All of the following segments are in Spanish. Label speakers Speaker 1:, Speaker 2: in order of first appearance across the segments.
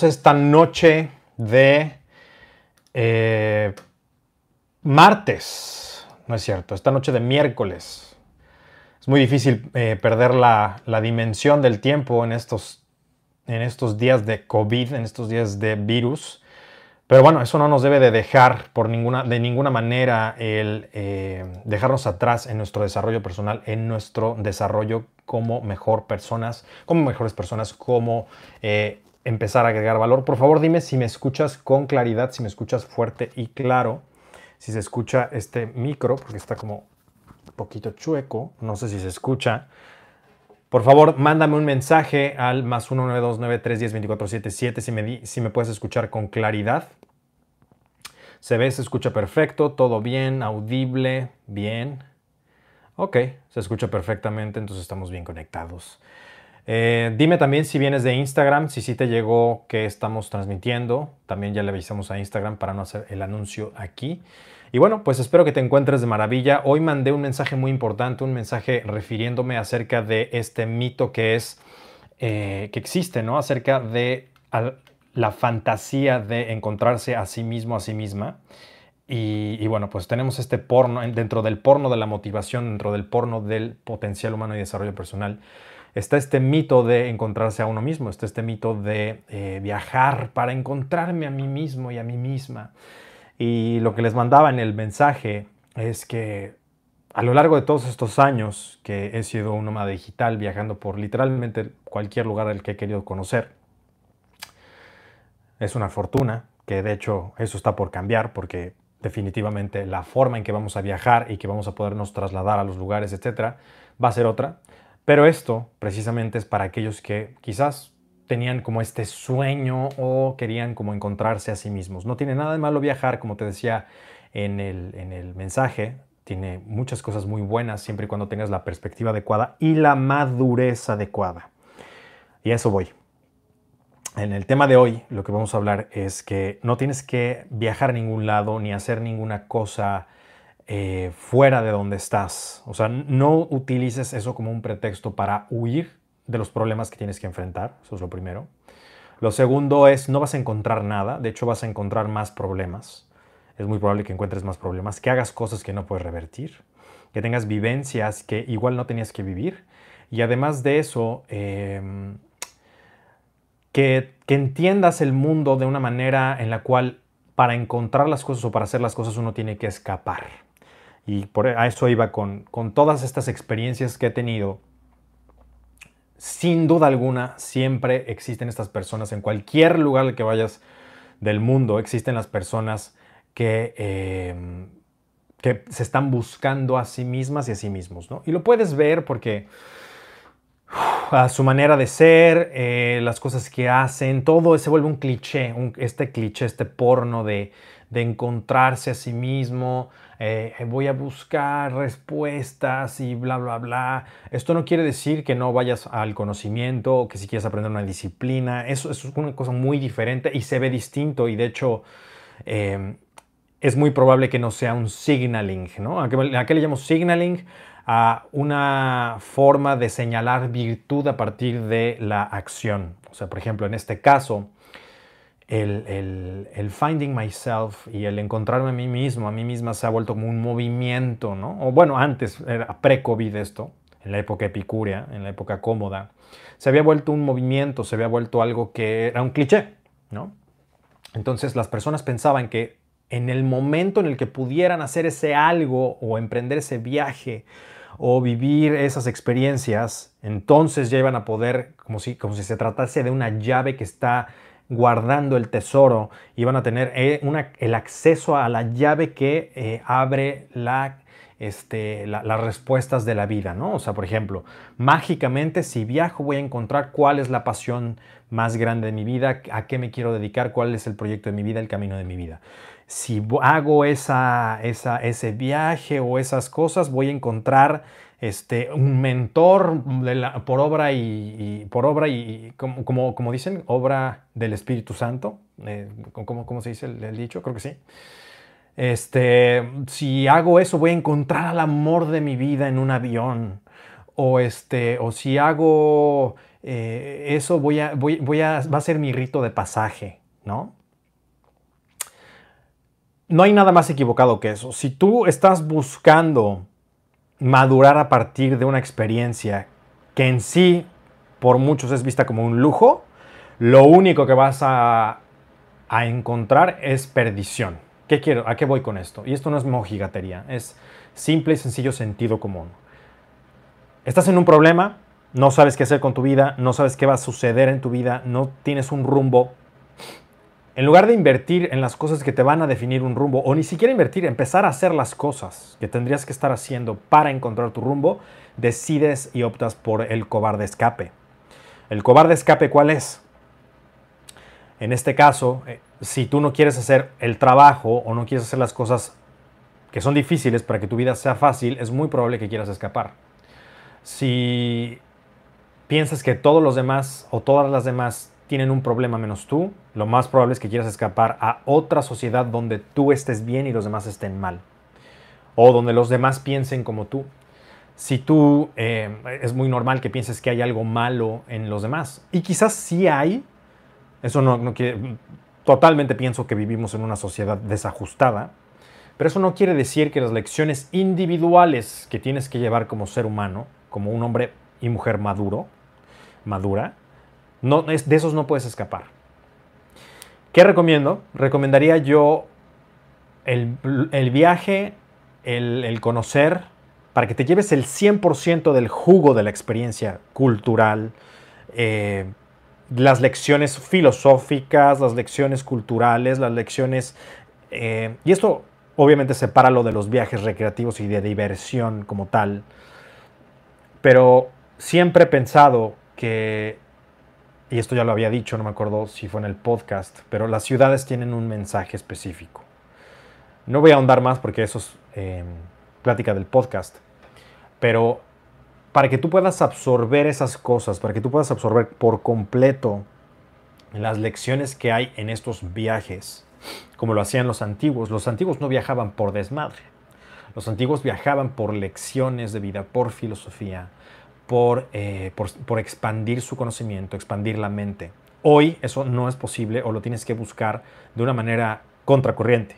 Speaker 1: esta noche de eh, martes, no es cierto, esta noche de miércoles. Es muy difícil eh, perder la, dimensión del tiempo en estos, en estos días de COVID, en estos días de virus. Pero bueno, eso no nos debe de dejar por ninguna, de ninguna manera el eh, dejarnos atrás en nuestro desarrollo personal, en nuestro desarrollo como mejor personas, como mejores personas, como empezar a agregar valor. Por favor, dime si me escuchas con claridad, si me escuchas fuerte y claro, si se escucha este micro, porque está como un poquito chueco, no sé si se escucha. Por favor, mándame un mensaje al más 19293102477 si me, si me puedes escuchar con claridad. Se ve, se escucha perfecto, todo bien, audible, bien. Ok, se escucha perfectamente, entonces estamos bien conectados. Eh, dime también si vienes de Instagram, si sí te llegó que estamos transmitiendo. También ya le avisamos a Instagram para no hacer el anuncio aquí. Y bueno, pues espero que te encuentres de maravilla. Hoy mandé un mensaje muy importante, un mensaje refiriéndome acerca de este mito que es, eh, que existe, ¿no? Acerca de la fantasía de encontrarse a sí mismo, a sí misma. Y, y, bueno, pues tenemos este porno, dentro del porno de la motivación, dentro del porno del potencial humano y desarrollo personal, está este mito de encontrarse a uno mismo, está este mito de eh, viajar para encontrarme a mí mismo y a mí misma. Y lo que les mandaba en el mensaje es que a lo largo de todos estos años que he sido un nómada digital, viajando por literalmente cualquier lugar del que he querido conocer, es una fortuna, que de hecho eso está por cambiar porque definitivamente la forma en que vamos a viajar y que vamos a podernos trasladar a los lugares, etcétera, va a ser otra. Pero esto precisamente es para aquellos que quizás tenían como este sueño o querían como encontrarse a sí mismos. No tiene nada de malo viajar, como te decía en el, en el mensaje, tiene muchas cosas muy buenas siempre y cuando tengas la perspectiva adecuada y la madurez adecuada. Y a eso voy. En el tema de hoy lo que vamos a hablar es que no tienes que viajar a ningún lado ni hacer ninguna cosa eh, fuera de donde estás. O sea, no utilices eso como un pretexto para huir de los problemas que tienes que enfrentar. Eso es lo primero. Lo segundo es, no vas a encontrar nada, de hecho vas a encontrar más problemas. Es muy probable que encuentres más problemas, que hagas cosas que no puedes revertir, que tengas vivencias que igual no tenías que vivir. Y además de eso, em, que, que entiendas el mundo de una manera en la cual para encontrar las cosas o para hacer las cosas uno tiene que escapar. Y por, a eso iba con, con todas estas experiencias que he tenido. Sin duda alguna, siempre existen estas personas, en cualquier lugar al que vayas del mundo, existen las personas que, em, que se están buscando a sí mismas y a sí mismos. ¿no? Y lo puedes ver porque a su manera de ser, eh, las cosas que hacen, todo se vuelve un cliché, este cliché, este porno de, de encontrarse a sí mismo, eh, voy a buscar respuestas y bla, bla, bla. Esto no quiere decir que no vayas al conocimiento o que si quieres aprender una disciplina. Eso, es una cosa muy diferente y se ve distinto y de hecho eh, es muy probable que no sea un signaling. ¿no? ¿A, qué, le llamo signaling? A una forma de señalar virtud a partir de la acción. O sea, por ejemplo, en este caso, el, el, finding myself y el encontrarme a mí mismo, a mí misma se ha vuelto como un movimiento, ¿no? O bueno, antes, era pre-COVID esto, en la época epicúrea, en la época cómoda, se había vuelto un movimiento, se había vuelto algo que era un cliché, ¿no? Entonces las personas pensaban que en el momento en el que pudieran hacer ese algo o emprender ese viaje o vivir esas experiencias, entonces ya iban a poder, como si, como si se tratase de una llave que está guardando el tesoro y van a tener eh, el acceso a la llave que eh, abre este, las respuestas de la vida, ¿no? O sea, por ejemplo, mágicamente si viajo voy a encontrar cuál es la pasión más grande de mi vida, a qué me quiero dedicar, cuál es el proyecto de mi vida, el camino de mi vida. Si hago esa, ese viaje o esas cosas, voy a encontrar este, un mentor por obra y, por obra y, como, dicen, obra del Espíritu Santo. Eh, ¿cómo, se dice el, dicho? Creo que sí. Este, si hago eso, voy a encontrar al amor de mi vida en un avión. O, este, o si hago eh, eso voy a, voy a, va a ser mi rito de pasaje, ¿no? No hay nada más equivocado que eso. Si tú estás buscando madurar a partir de una experiencia que en sí por muchos es vista como un lujo, lo único que vas a, a encontrar es perdición. ¿Qué quiero? ¿A qué voy con esto? Y esto no es mojigatería, es simple y sencillo sentido común. Estás en un problema, no sabes qué hacer con tu vida, no sabes qué va a suceder en tu vida, no tienes un rumbo. En lugar de invertir en las cosas que te van a definir un rumbo, o ni siquiera invertir, empezar a hacer las cosas que tendrías que estar haciendo para encontrar tu rumbo, decides y optas por el cobarde escape. ¿El cobarde escape cuál es? En este caso, eh, si tú no quieres hacer el trabajo o no quieres hacer las cosas que son difíciles para que tu vida sea fácil, es muy probable que quieras escapar. Si piensas que todos los demás o todas las demás tienen un problema menos tú, lo más probable es que quieras escapar a otra sociedad donde tú estés bien y los demás estén mal. O donde los demás piensen como tú. Si tú eh, es muy normal que pienses que hay algo malo en los demás. Y quizás sí hay. Eso no, no quiere. Totalmente pienso que vivimos en una sociedad desajustada. Pero eso no quiere decir que las lecciones individuales que tienes que llevar como ser humano, como un hombre y mujer maduro, madura, no, de esos no puedes escapar. ¿Qué recomiendo? Recomendaría yo el, viaje, el, conocer, para que te lleves el 100% del jugo de la experiencia cultural, eh, las lecciones filosóficas, las lecciones culturales, las lecciones... Eh, y esto obviamente separa lo de los viajes recreativos y de diversión como tal. Pero siempre he pensado que, y esto ya lo había dicho, no me acuerdo si fue en el podcast, pero las ciudades tienen un mensaje específico. No voy a ahondar más porque eso es em, plática del podcast, pero para que tú puedas absorber esas cosas, para que tú puedas absorber por completo las lecciones que hay en estos viajes, como lo hacían los antiguos, los antiguos no viajaban por desmadre, los antiguos viajaban por lecciones de vida, por filosofía, eh, por, por, expandir su conocimiento, expandir la mente. Hoy eso no es posible o lo tienes que buscar de una manera contracorriente,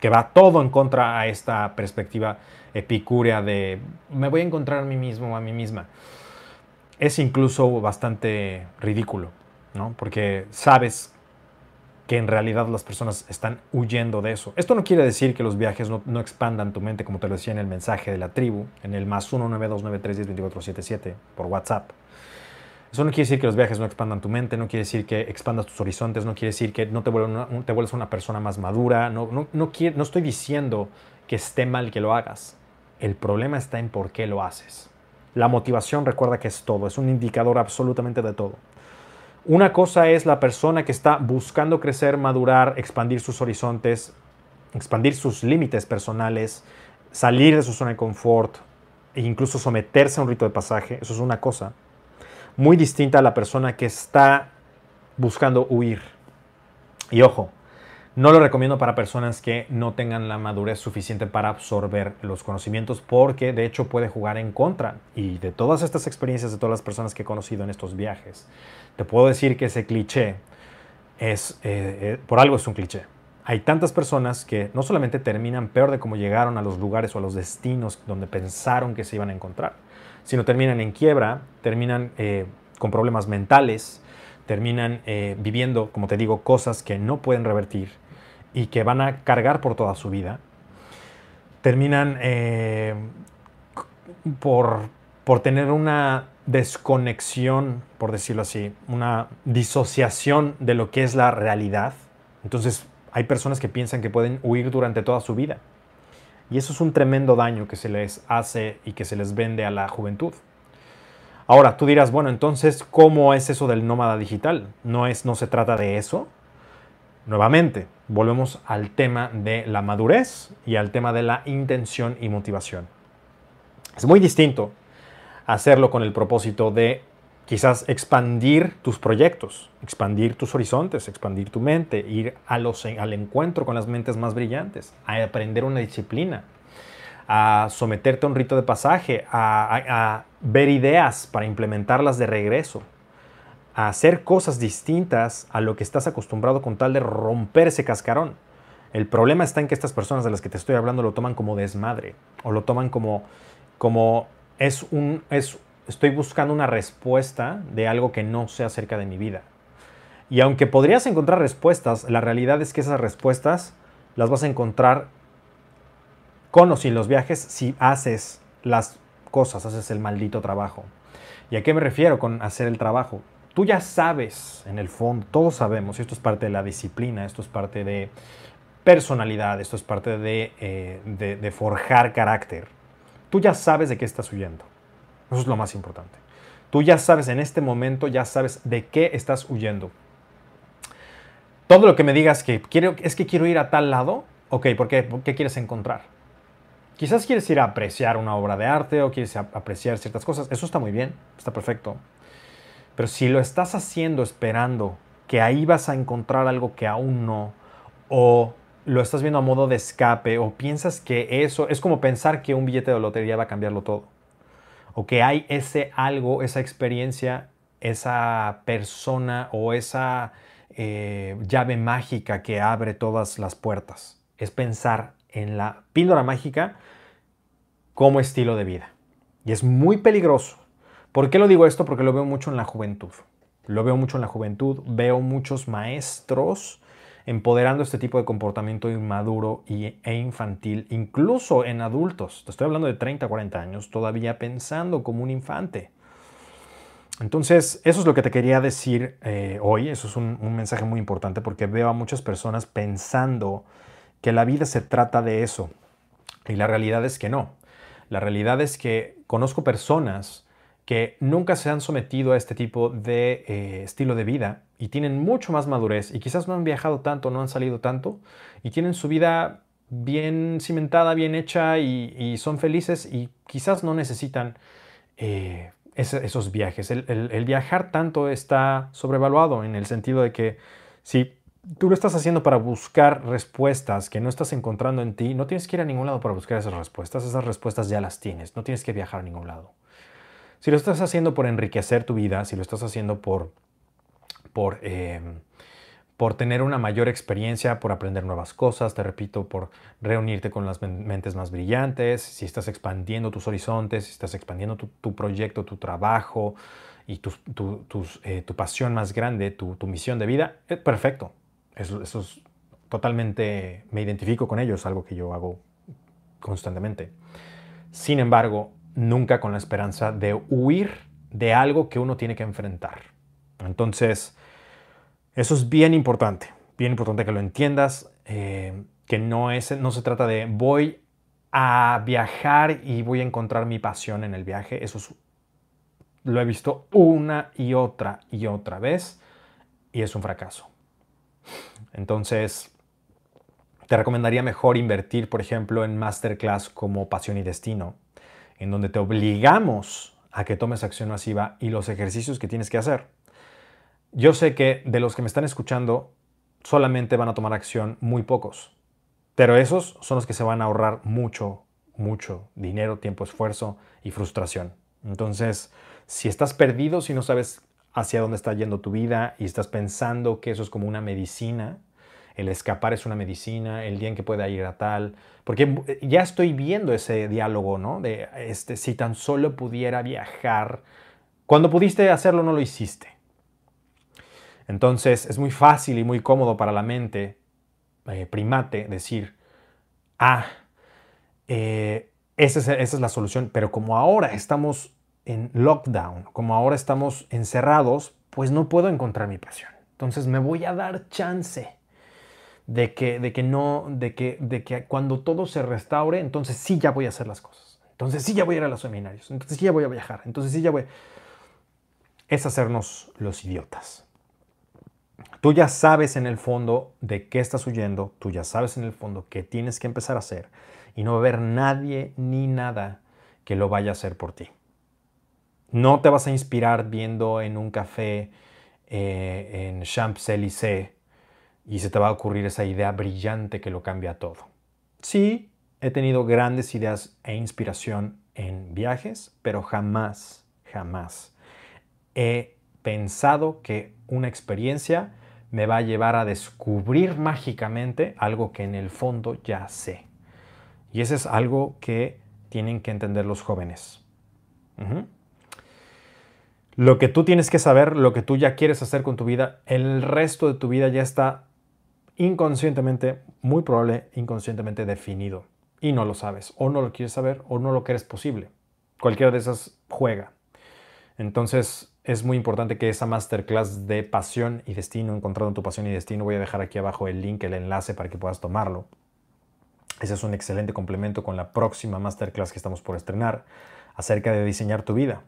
Speaker 1: que va todo en contra a esta perspectiva epicúrea de me voy a encontrar a mí mismo o a mí misma. Es incluso bastante ridículo, ¿no? Porque sabes que en realidad las personas están huyendo de eso. Esto no quiere decir que los viajes no, expandan tu mente, como te lo decía en el mensaje de la tribu, en el más 19293102477 por WhatsApp. Eso no quiere decir que los viajes no expandan tu mente, no quiere decir que expandas tus horizontes, no quiere decir que no te, vuelvas una, te vuelves una persona más madura. No, no, no, no estoy diciendo que esté mal que lo hagas. El problema está en por qué lo haces. La motivación recuerda que es todo, es un indicador absolutamente de todo. Una cosa es la persona que está buscando crecer, madurar, expandir sus horizontes, expandir sus límites personales, salir de su zona de confort e incluso someterse a un rito de pasaje. Eso es una cosa. Muy distinta a la persona que está buscando huir. Y ojo, no lo recomiendo para personas que no tengan la madurez suficiente para absorber los conocimientos porque de hecho puede jugar en contra. Y de todas estas experiencias de todas las personas que he conocido en estos viajes, te puedo decir que ese cliché es, eh, eh, por algo es un cliché. Hay tantas personas que no solamente terminan peor de cómo llegaron a los lugares o a los destinos donde pensaron que se iban a encontrar, sino terminan en quiebra, terminan eh, con problemas mentales, terminan eh, viviendo, como te digo, cosas que no pueden revertir y que van a cargar por toda su vida, terminan eh, por, por tener una desconexión, por decirlo así, una disociación de lo que es la realidad. Entonces hay personas que piensan que pueden huir durante toda su vida. Y eso es un tremendo daño que se les hace y que se les vende a la juventud. Ahora, tú dirás, bueno, entonces, ¿cómo es eso del nómada digital? ¿No, es, no se trata de eso? Nuevamente, volvemos al tema de la madurez y al tema de la intención y motivación. Es muy distinto hacerlo con el propósito de quizás expandir tus proyectos, expandir tus horizontes, expandir tu mente, ir a los, al encuentro con las mentes más brillantes, a aprender una disciplina, a someterte a un rito de pasaje, a, ver ideas para implementarlas de regreso, hacer cosas distintas a lo que estás acostumbrado con tal de romper ese cascarón. El problema está en que estas personas de las que te estoy hablando lo toman como desmadre o lo toman como, como es un, es, estoy buscando una respuesta de algo que no sé acerca de mi vida. Y aunque podrías encontrar respuestas, la realidad es que esas respuestas las vas a encontrar con o sin los viajes si haces las cosas, haces el maldito trabajo. ¿Y a qué me refiero con hacer el trabajo? Tú ya sabes, en el fondo, todos sabemos, esto es parte de la disciplina, esto es parte de personalidad, esto es parte eh, de, de, forjar carácter. Tú ya sabes de qué estás huyendo. Eso es lo más importante. Tú ya sabes en este momento, ya sabes de qué estás huyendo. Todo lo que me digas que quiero, es que quiero ir a tal lado, ok, ¿por qué? ¿Por qué quieres encontrar? Quizás quieres ir a apreciar una obra de arte o quieres apreciar ciertas cosas. Eso está muy bien, está perfecto. Pero si lo estás haciendo esperando que ahí vas a encontrar algo que aún no, o lo estás viendo a modo de escape, o piensas que eso es como pensar que un billete de lotería va a cambiarlo todo, o que hay ese algo, esa experiencia, esa persona o esa eh, llave mágica que abre todas las puertas. Es pensar en la píldora mágica como estilo de vida. Y es muy peligroso. ¿Por qué lo digo esto? Porque lo veo mucho en la juventud. Lo veo mucho en la juventud. Veo muchos maestros empoderando este tipo de comportamiento inmaduro e infantil, incluso en adultos. Te estoy hablando de 30, 40 años, todavía pensando como un infante. Entonces, eso es lo que te quería decir eh, hoy. Eso es un, un mensaje muy importante porque veo a muchas personas pensando que la vida se trata de eso. Y la realidad es que no. La realidad es que conozco personas que nunca se han sometido a este tipo de eh, estilo de vida y tienen mucho más madurez y quizás no han viajado tanto, no han salido tanto y tienen su vida bien cimentada, bien hecha y, son felices y quizás no necesitan eh, esos viajes. El, viajar tanto está sobrevaluado en el sentido de que si tú lo estás haciendo para buscar respuestas que no estás encontrando en ti, no tienes que ir a ningún lado para buscar esas respuestas, esas respuestas ya las tienes, no tienes que viajar a ningún lado. Si lo estás haciendo por enriquecer tu vida, si lo estás haciendo por, por, em, por tener una mayor experiencia, por aprender nuevas cosas, te repito, por reunirte con las mentes más brillantes, si estás expandiendo tus horizontes, si estás expandiendo tu, proyecto, tu trabajo y tu, eh, tu pasión más grande, tu, misión de vida, es perfecto. Eso, es totalmente, me identifico con ello, es algo que yo hago constantemente. Sin embargo, nunca con la esperanza de huir de algo que uno tiene que enfrentar. Entonces, eso es bien importante, bien importante que lo entiendas, eh, que no, es, no se trata de voy a viajar y voy a encontrar mi pasión en el viaje. Eso lo he visto una y otra y otra vez y es un fracaso. Entonces, te recomendaría mejor invertir, por ejemplo, en masterclass como Pasión y Destino, en donde te obligamos a que tomes acción masiva y los ejercicios que tienes que hacer. Yo sé que de los que me están escuchando, solamente van a tomar acción muy pocos, pero esos son los que se van a ahorrar mucho, mucho dinero, tiempo, esfuerzo y frustración. Entonces, si estás perdido, si no sabes hacia dónde está yendo tu vida y estás pensando que eso es como una medicina, el escapar es una medicina, el día en que pueda ir a tal, porque ya estoy viendo ese diálogo, ¿no? De este, si tan solo pudiera viajar, cuando pudiste hacerlo no lo hiciste. Entonces es muy fácil y muy cómodo para la mente eh, primate decir, ah, eh, esa, es, esa es la solución, pero como ahora estamos en lockdown, como ahora estamos encerrados, pues no puedo encontrar mi pasión. Entonces me voy a dar chance de que, de que no, de que, de que cuando todo se restaure, entonces sí ya voy a hacer las cosas. Entonces sí ya voy a ir a los seminarios. Entonces sí ya voy a viajar. Entonces sí ya voy. Es hacernos los idiotas. Tú ya sabes en el fondo de qué estás huyendo, tú ya sabes en el fondo qué tienes que empezar a hacer y no va a haber nadie ni nada que lo vaya a hacer por ti. No te vas a inspirar viendo en un café eh, en Champs-Élysées y se te va a ocurrir esa idea brillante que lo cambia todo. Sí, he tenido grandes ideas e inspiración en viajes, pero jamás, jamás he pensado que una experiencia me va a llevar a descubrir mágicamente algo que en el fondo ya sé. Y eso es algo que tienen que entender los jóvenes. Lo que tú tienes que saber, lo que tú ya quieres hacer con tu vida, el resto de tu vida ya está inconscientemente, muy probable, inconscientemente definido. Y no lo sabes, o no lo quieres saber, o no lo crees posible. Cualquiera de esas juega. Entonces es muy importante que esa masterclass de pasión y destino, encontrando tu pasión y destino, voy a dejar aquí abajo el link, el enlace para que puedas tomarlo. Ese es un excelente complemento con la próxima masterclass que estamos por estrenar acerca de diseñar tu vida.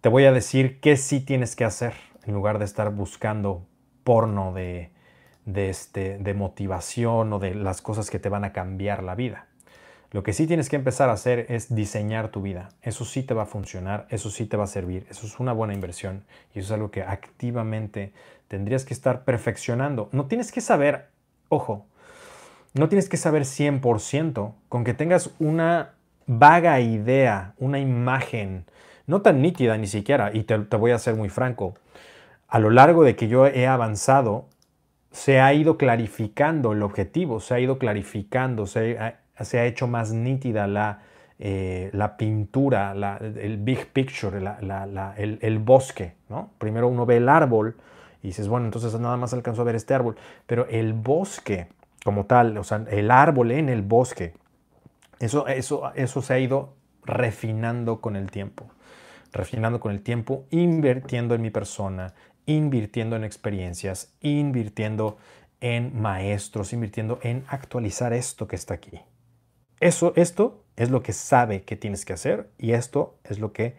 Speaker 1: Te voy a decir qué sí tienes que hacer en lugar de estar buscando porno de, de, este, de motivación o de las cosas que te van a cambiar la vida. Lo que sí tienes que empezar a hacer es diseñar tu vida. Eso sí te va a funcionar, eso sí te va a servir, eso es una buena inversión y eso es algo que activamente tendrías que estar perfeccionando. No tienes que saber, ojo, no tienes que saber 100%, con que tengas una vaga idea, una imagen, no tan nítida ni siquiera, y te, voy a ser muy franco, a lo largo de que yo he avanzado, se ha ido clarificando el objetivo, se ha ido clarificando, se ha, hecho más nítida la, eh, la pintura, el big picture, el, el, bosque. ¿no? Primero uno ve el árbol y dices, bueno, entonces nada más alcanzó a ver este árbol, pero el bosque como tal, o sea, el árbol en el bosque, eso, eso, eso se ha ido refinando con el tiempo, refinando con el tiempo, invirtiendo en mi persona, invirtiendo en experiencias, invirtiendo en maestros, invirtiendo en actualizar esto que está aquí. Eso, esto es lo que sabe que tienes que hacer y esto es lo que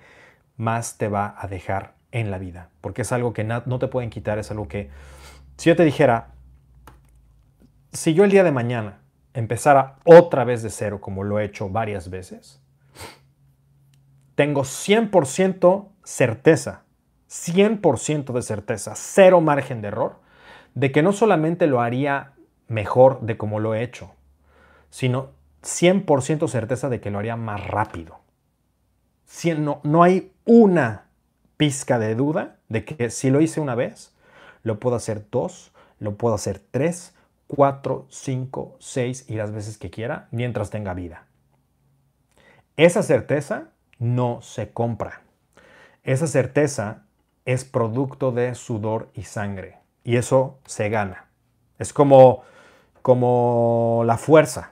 Speaker 1: más te va a dejar en la vida, porque es algo que no te pueden quitar, es algo que, si yo te dijera, si yo el día de mañana empezara otra vez de cero, como lo he hecho varias veces, tengo 100% certeza, 100% de certeza, cero margen de error, de que no solamente lo haría mejor de como lo he hecho, sino 100% certeza de que lo haría más rápido. no, no hay una pizca de duda de que si lo hice una vez, lo puedo hacer dos, lo puedo hacer tres, cuatro, cinco, seis y las veces que quiera mientras tenga vida. Esa certeza no se compra. Esa certeza es producto de sudor y sangre y eso se gana. Es como, como la fuerza,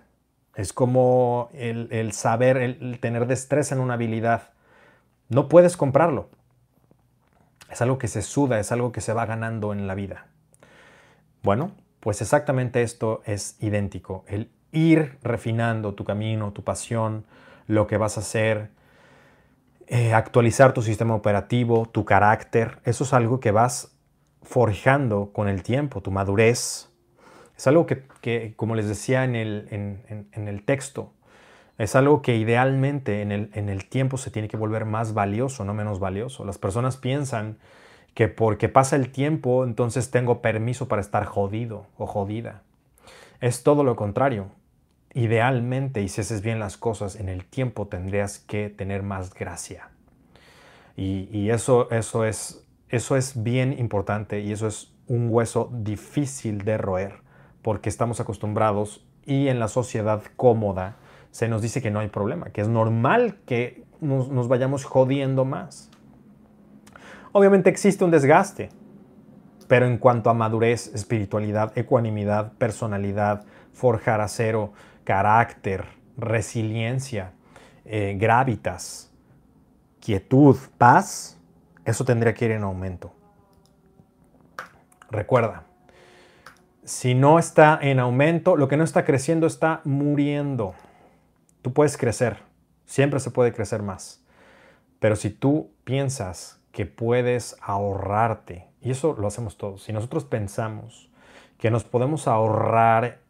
Speaker 1: es como el, saber, el tener destreza en una habilidad. No puedes comprarlo. Es algo que se suda, es algo que se va ganando en la vida. Bueno, pues exactamente esto es idéntico, el ir refinando tu camino, tu pasión, lo que vas a hacer, eh, actualizar tu sistema operativo, tu carácter, eso es algo que vas forjando con el tiempo, tu madurez. Es algo que, como les decía en el, en, el, texto, es algo que idealmente en el, en el tiempo se tiene que volver más valioso, no menos valioso. Las personas piensan que porque pasa el tiempo, entonces tengo permiso para estar jodido o jodida. Es todo lo contrario. Idealmente, y si haces bien las cosas, en el tiempo tendrías que tener más gracia. Y, eso, eso, es, eso es bien importante y eso es un hueso difícil de roer, porque estamos acostumbrados y en la sociedad cómoda se nos dice que no hay problema, que es normal que nos vayamos jodiendo más. Obviamente existe un desgaste, pero en cuanto a madurez, espiritualidad, ecuanimidad, personalidad, forjar acero, carácter, resiliencia, eh, gravitas, quietud, paz, eso tendría que ir en aumento. Recuerda, si no está en aumento, lo que no está creciendo está muriendo. Tú puedes crecer, siempre se puede crecer más. Pero si tú piensas que puedes ahorrarte. Y eso lo hacemos todos. Si nosotros pensamos que nos podemos ahorrar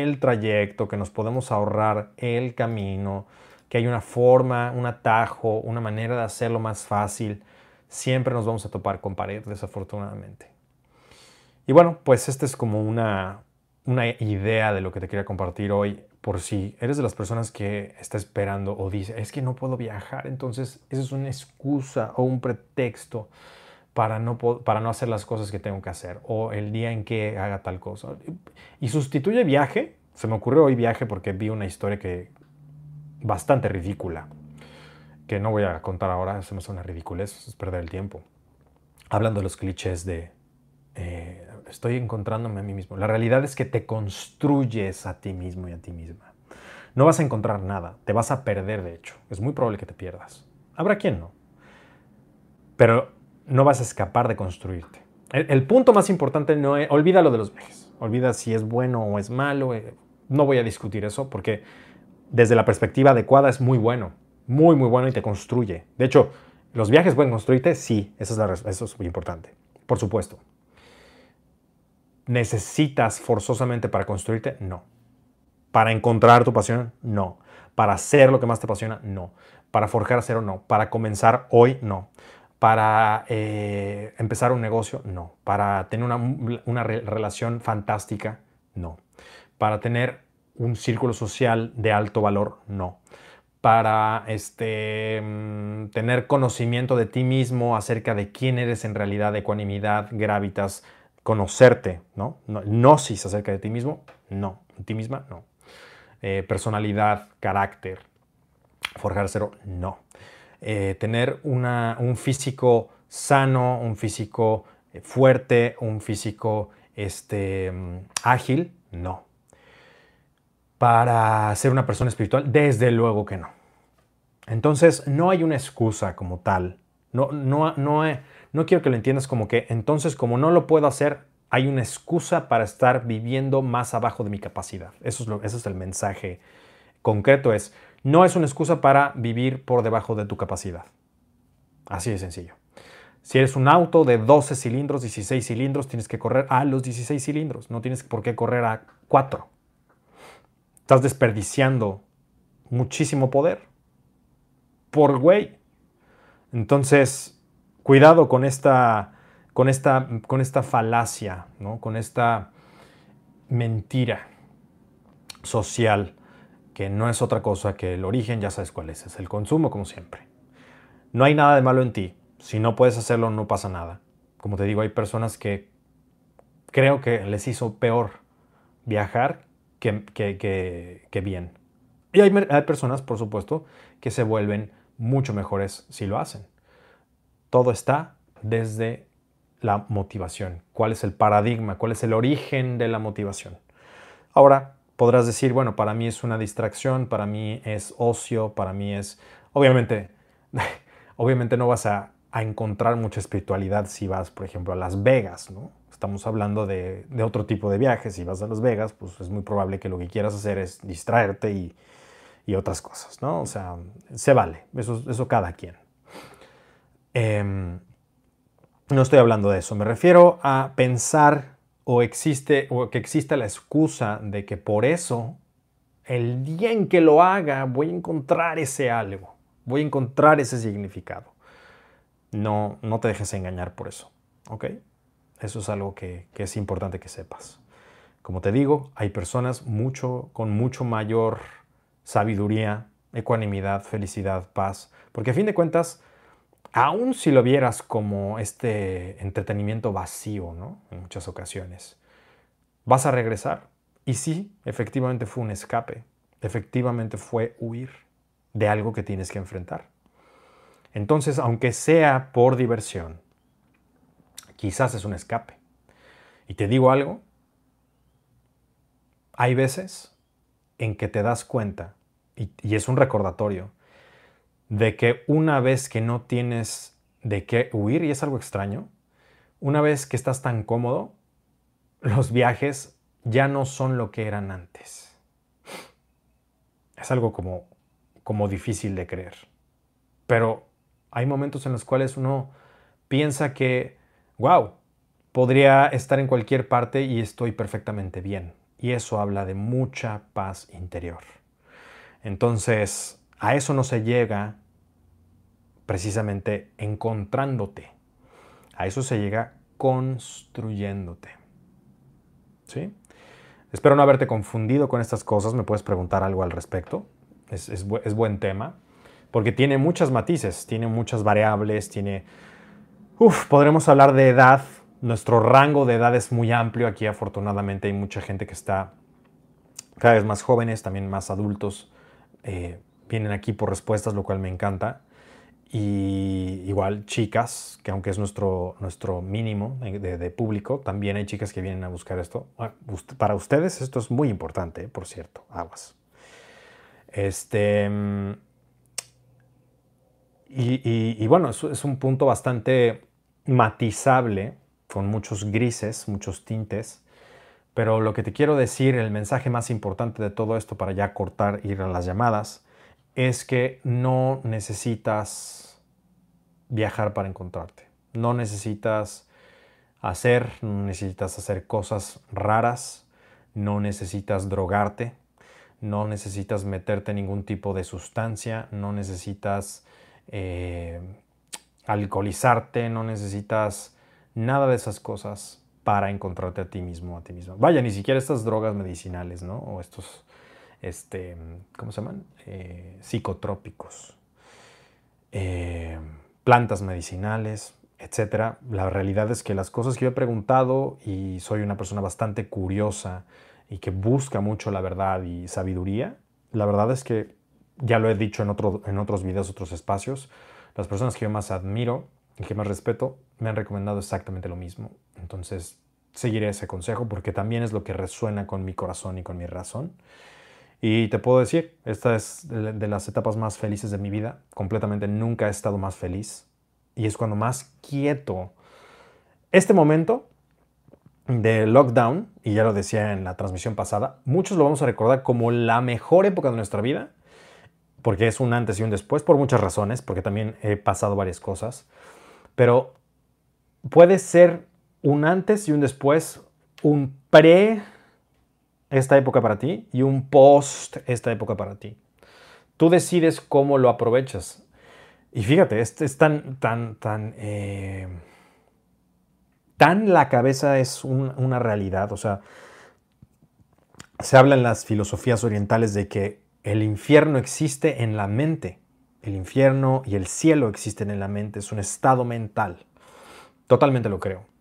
Speaker 1: el trayecto, que nos podemos ahorrar el camino, que hay una forma, un atajo, una manera de hacerlo más fácil, siempre nos vamos a topar con pared, desafortunadamente. Y bueno, pues esta es como una, una idea de lo que te quería compartir hoy por si eres de las personas que está esperando o dice, es que no puedo viajar, entonces esa es una excusa o un pretexto para no, para no hacer las cosas que tengo que hacer o el día en que haga tal cosa. Y sustituye viaje. Se me ocurrió hoy viaje porque vi una historia que bastante ridícula, que no voy a contar ahora, se me suena ridiculez, es perder el tiempo. Hablando de los clichés de eh, estoy encontrándome a mí mismo. La realidad es que te construyes a ti mismo y a ti misma. No vas a encontrar nada, te vas a perder de hecho. Es muy probable que te pierdas. Habrá quien no. Pero no vas a escapar de construirte. El, punto más importante no es, olvida lo de los viajes, olvida si es bueno o es malo, eh, no voy a discutir eso porque desde la perspectiva adecuada es muy bueno, muy muy bueno y te construye. De hecho, los viajes pueden construirte, sí, eso es, es muy importante, por supuesto. ¿Necesitas forzosamente para construirte? No. ¿Para encontrar tu pasión? No. ¿Para hacer lo que más te apasiona? No. ¿Para forjar acero? No. ¿Para comenzar hoy? No para eh, empezar un negocio, no. Para tener una, relación fantástica, no. Para tener un círculo social de alto valor, no. Para este, mm, tener conocimiento de ti mismo acerca de quién eres en realidad, ecuanimidad, gravitas, conocerte, ¿no? Gnosis acerca de ti mismo, no. De ti misma, no. Eh, personalidad, carácter, forjar cero, no. Eh, tener un físico sano, un físico eh, fuerte, un físico este, mm, ágil, no. Para ser una persona espiritual, desde luego que no. Entonces, no hay una excusa como tal. No, no, no, no quiero que lo entiendas como que entonces, como no lo puedo hacer, hay una excusa para estar viviendo más abajo de mi capacidad. Eso es, lo, eso es el mensaje concreto. Es, no es una excusa para vivir por debajo de tu capacidad. Así de sencillo. Si eres un auto de 12 cilindros, 16 cilindros, tienes que correr a los 16 cilindros. No tienes por qué correr a 4. Estás desperdiciando muchísimo poder. Por güey. Entonces, cuidado con esta, con esta, con esta falacia, ¿no? con esta mentira social que no es otra cosa que el origen, ya sabes cuál es, es el consumo como siempre. No hay nada de malo en ti, si no puedes hacerlo no pasa nada. Como te digo, hay personas que creo que les hizo peor viajar que, que, bien. Y hay, hay personas, por supuesto, que se vuelven mucho mejores si lo hacen. Todo está desde la motivación. ¿Cuál es el paradigma? ¿Cuál es el origen de la motivación? Ahora, podrás decir, bueno, para mí es una distracción, para mí es ocio, para mí es... Obviamente, obviamente no vas a, encontrar mucha espiritualidad si vas, por ejemplo, a Las Vegas, ¿no? Estamos hablando de, otro tipo de viajes. Si vas a Las Vegas, pues es muy probable que lo que quieras hacer es distraerte y, otras cosas, ¿no? O sea, se vale, eso, eso cada quien. Em, no estoy hablando de eso, me refiero a pensar o existe o que exista la excusa de que por eso el día en que lo haga voy a encontrar ese algo, voy a encontrar ese significado. No, no te dejes engañar por eso, ¿ok? Eso es algo que, que es importante que sepas. Como te digo, hay personas mucho, con mucho mayor sabiduría, ecuanimidad, felicidad, paz, porque a fin de cuentas, aun si lo vieras como este entretenimiento vacío, ¿no? En muchas ocasiones, vas a regresar. Y sí, efectivamente fue un escape, efectivamente fue huir de algo que tienes que enfrentar. Entonces, aunque sea por diversión, quizás es un escape. Y te digo algo, hay veces en que te das cuenta, y, y es un recordatorio, de que una vez que no tienes de qué huir, y es algo extraño, una vez que estás tan cómodo, los viajes ya no son lo que eran antes. Es algo como, como difícil de creer. Pero hay momentos en los cuales uno piensa que, wow, podría estar en cualquier parte y estoy perfectamente bien. Y eso habla de mucha paz interior. Entonces, a eso no se llega precisamente encontrándote. A eso se llega construyéndote. ¿Sí? Espero no haberte confundido con estas cosas. Me puedes preguntar algo al respecto. Es, buen tema. Porque tiene muchas matices, tiene muchas variables, tiene Uf, podremos hablar de edad. Nuestro rango de edad es muy amplio. Aquí afortunadamente hay mucha gente que está cada vez más jóvenes, también más adultos. Eh, vienen aquí por respuestas, lo cual me encanta. Y igual chicas, que aunque es nuestro, nuestro mínimo de, público, también hay chicas que vienen a buscar esto. Ah, para ustedes esto es muy importante, por cierto, aguas. Este, mm, y, bueno, es, es un punto bastante matizable, con muchos grises, muchos tintes. Pero lo que te quiero decir, el mensaje más importante de todo esto para ya cortar, ir a las llamadas, es que no necesitas viajar para encontrarte. No necesitas hacer, no necesitas hacer cosas raras, no necesitas drogarte, no necesitas meterte ningún tipo de sustancia, no necesitas eh, alcoholizarte, no necesitas nada de esas cosas para encontrarte a ti mismo, a ti mismo. Vaya, ni siquiera estas drogas medicinales, ¿no? O estos, este, ¿cómo se llaman? Eh, psicotrópicos, eh, plantas medicinales, etc. La realidad es que las cosas que yo he preguntado, y soy una persona bastante curiosa y que busca mucho la verdad y sabiduría, la verdad es que, ya lo he dicho en, otro, en otros videos, otros espacios, las personas que yo más admiro y que más respeto me han recomendado exactamente lo mismo. Entonces, seguiré ese consejo porque también es lo que resuena con mi corazón y con mi razón. Y te puedo decir, esta es de las etapas más felices de mi vida. Completamente nunca he estado más feliz. Y es cuando más quieto. Este momento de lockdown, y ya lo decía en la transmisión pasada, muchos lo vamos a recordar como la mejor época de nuestra vida porque es un antes y un después por muchas razones, porque también he pasado varias cosas, pero puede ser un antes y un después, un pre esta época para ti y un post esta época para ti. Tú decides cómo lo aprovechas. Y fíjate, es tan, tan, tan, eh, tan la cabeza es una realidad. O sea, se habla en las filosofías orientales de que el infierno existe en la mente. El infierno y el cielo existen en la mente. Es un estado mental. Totalmente lo creo.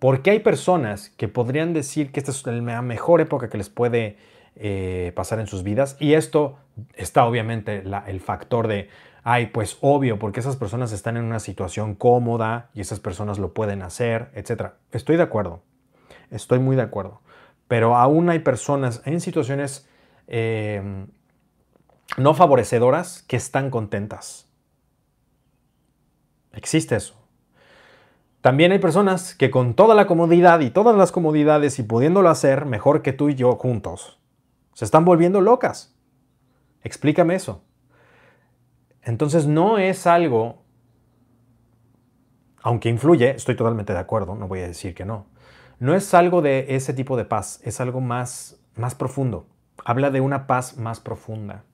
Speaker 1: Porque hay personas que podrían decir que esta es la mejor época que les puede eh, pasar en sus vidas. Y esto está obviamente el factor de, ay, pues obvio, porque esas personas están en una situación cómoda y esas personas lo pueden hacer, etc. Estoy de acuerdo. Estoy muy de acuerdo. Pero aún hay personas en situaciones eh, no favorecedoras que están contentas. Existe eso. También hay personas que con toda la comodidad y todas las comodidades y pudiéndolo hacer mejor que tú y yo juntos, se están volviendo locas. Explícame eso. Entonces no es algo, aunque influye, estoy totalmente de acuerdo, no voy a decir que no, no es algo de ese tipo de paz, es algo más, más profundo. Habla de una paz más profunda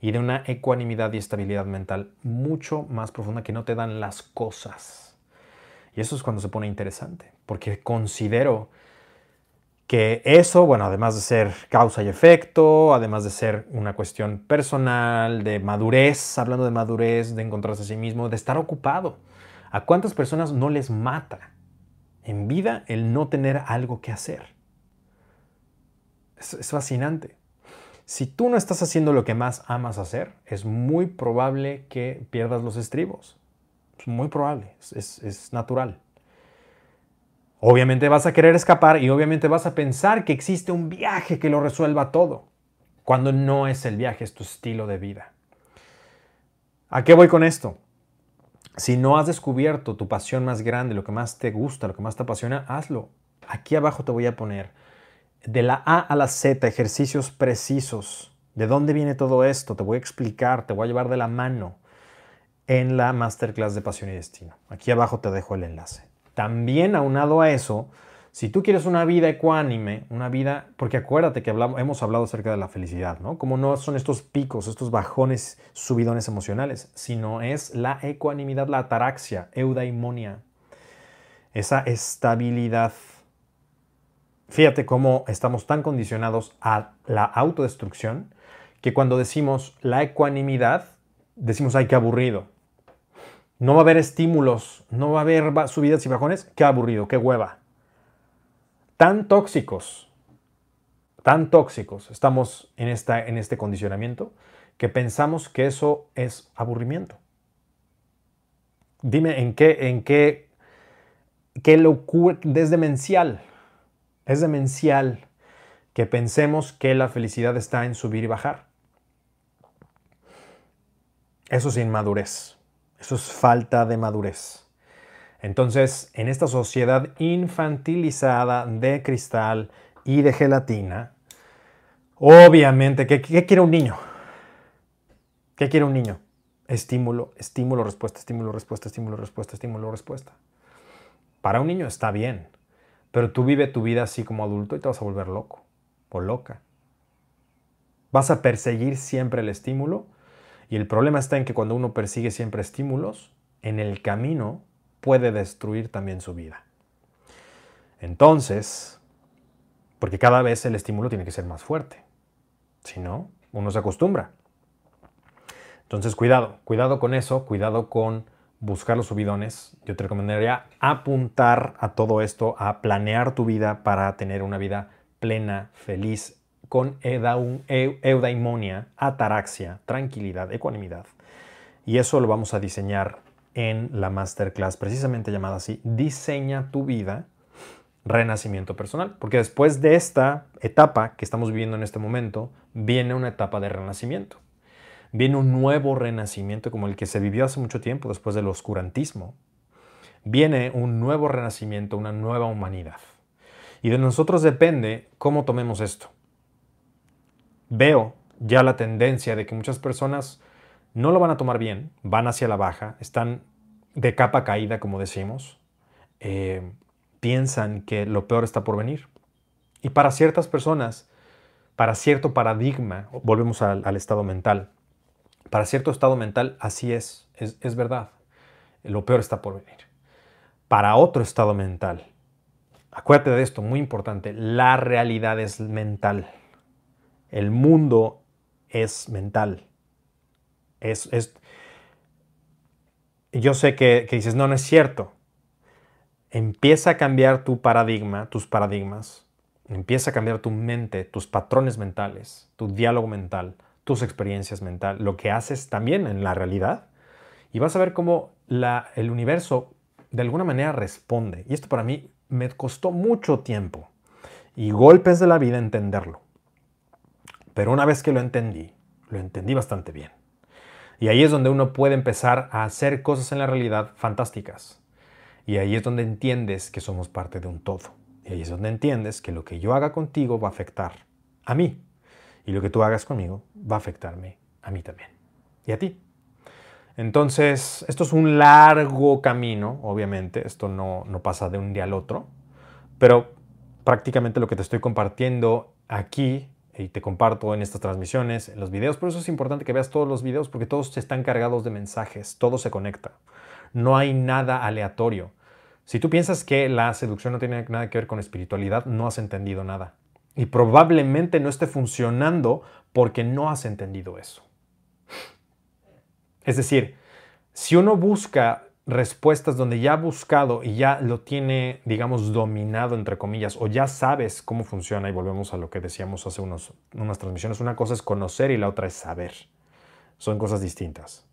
Speaker 1: y de una ecuanimidad y estabilidad mental mucho más profunda que no te dan las cosas. Y eso es cuando se pone interesante, porque considero que eso, bueno, además de ser causa y efecto, además de ser una cuestión personal, de madurez, hablando de madurez, de encontrarse a sí mismo, de estar ocupado. ¿A cuántas personas no les mata en vida el no tener algo que hacer? Es, es fascinante. Si tú no estás haciendo lo que más amas hacer, es muy probable que pierdas los estribos. Es muy probable, es, natural. Obviamente vas a querer escapar y obviamente vas a pensar que existe un viaje que lo resuelva todo, cuando no es el viaje, es tu estilo de vida. ¿A qué voy con esto? Si no has descubierto tu pasión más grande, lo que más te gusta, lo que más te apasiona, hazlo. Aquí abajo te voy a poner de la A a la Z, ejercicios precisos. ¿De dónde viene todo esto? Te voy a explicar, te voy a llevar de la mano en la masterclass de Pasión y Destino. Aquí abajo te dejo el enlace. También aunado a eso, si tú quieres una vida ecuánime, una vida, porque acuérdate que hemos hablado acerca de la felicidad, ¿no? Como no son estos picos, estos bajones, subidones emocionales, sino es la ecuanimidad, la ataraxia, eudaimonia, esa estabilidad Fíjate cómo estamos tan condicionados a la autodestrucción que cuando decimos la ecuanimidad, decimos, ay, qué aburrido. No va a haber estímulos, no va a haber subidas y bajones, qué aburrido, qué hueva. Tan tóxicos, tan tóxicos estamos en, esta, en este condicionamiento que pensamos que eso es aburrimiento. Dime en qué, en qué, qué locura, es demencial, es demencial que pensemos que la felicidad está en subir y bajar. Eso es inmadurez, eso es falta de madurez. Entonces, en esta sociedad infantilizada de cristal y de gelatina, obviamente, ¿qué, quiere un niño? ¿Qué quiere un niño? Estímulo, estímulo, respuesta, estímulo, respuesta, estímulo, respuesta, estímulo, respuesta. Para un niño está bien, pero tú vive tu vida así como adulto y te vas a volver loco o loca. Vas a perseguir siempre el estímulo y el problema está en que cuando uno persigue siempre estímulos, en el camino puede destruir también su vida. Entonces, porque cada vez el estímulo tiene que ser más fuerte. Si no, uno se acostumbra. Entonces, cuidado, cuidado con eso, cuidado con buscar los subidones. Yo te recomendaría apuntar a todo esto, a planear tu vida para tener una vida plena, feliz, con eudaimonia, ataraxia, tranquilidad, ecuanimidad. Y eso lo vamos a diseñar en la masterclass precisamente llamada así, Diseña tu vida, renacimiento personal. Porque después de esta etapa que estamos viviendo en este momento, viene una etapa de renacimiento viene un nuevo renacimiento como el que se vivió hace mucho tiempo después del oscurantismo. Viene un nuevo renacimiento, una nueva humanidad. Y de nosotros depende cómo tomemos esto. Veo ya la tendencia de que muchas personas no lo van a tomar bien, van hacia la baja, están de capa caída, como decimos, eh, piensan que lo peor está por venir. Y para ciertas personas, para cierto paradigma, volvemos al estado mental, para cierto estado mental, así es, es, verdad. Lo peor está por venir. Para otro estado mental, acuérdate de esto, muy importante, la realidad es mental. El mundo es mental. Es, es, yo sé que, que, dices, no, no es cierto. Empieza a cambiar tu paradigma, tus paradigmas. Empieza a cambiar tu mente, tus patrones mentales, tu diálogo mental tus experiencias mentales, lo que haces también en la realidad, y vas a ver cómo la, el universo de alguna manera responde. Y esto para mí me costó mucho tiempo y golpes de la vida entenderlo. Pero una vez que lo entendí, lo entendí bastante bien. Y ahí es donde uno puede empezar a hacer cosas en la realidad fantásticas. Y ahí es donde entiendes que somos parte de un todo. Y ahí es donde entiendes que lo que yo haga contigo va a afectar a mí, y lo que tú hagas conmigo va a afectarme a mí también. Y a ti. Entonces, esto es un largo camino, obviamente. Esto no, no pasa de un día al otro. Pero prácticamente lo que te estoy compartiendo aquí y te comparto en estas transmisiones, en los videos. Por eso es importante que veas todos los videos porque todos están cargados de mensajes, todo se conecta. No hay nada aleatorio. Si tú piensas que la seducción no tiene nada que ver con espiritualidad, no has entendido nada. Y probablemente no esté funcionando porque no has entendido eso. Es decir, si uno busca respuestas donde ya ha buscado y ya lo tiene, digamos, dominado, entre comillas, o ya sabes cómo funciona, y volvemos a lo que decíamos hace unos, unas transmisiones, una cosa es conocer y la otra es saber. Son cosas distintas.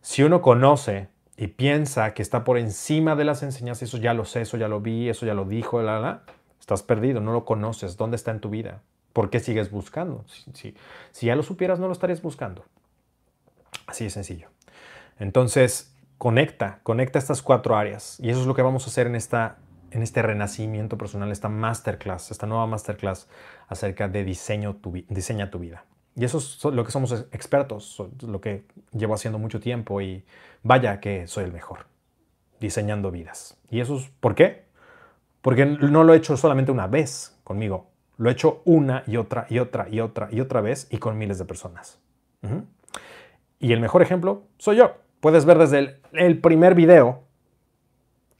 Speaker 1: Si uno conoce y piensa que está por encima de las enseñanzas, eso ya lo sé, eso ya lo vi, eso ya lo dijo, la, la, Estás perdido, no lo conoces. ¿Dónde está en tu vida? ¿Por qué sigues buscando? Si, ya lo supieras, no lo estarías buscando. Así de sencillo. Entonces, conecta, conecta estas cuatro áreas. Y eso es lo que vamos a hacer en, esta, en este renacimiento personal, esta masterclass, esta nueva masterclass acerca de diseño tu, diseña tu vida. Y eso es lo que somos expertos, lo que llevo haciendo mucho tiempo y vaya que soy el mejor, diseñando vidas. ¿Y eso es por qué? Porque no lo he hecho solamente una vez conmigo, lo he hecho una y otra y otra y otra y otra vez y con miles de personas. Y el mejor ejemplo soy yo. Puedes ver desde el, primer video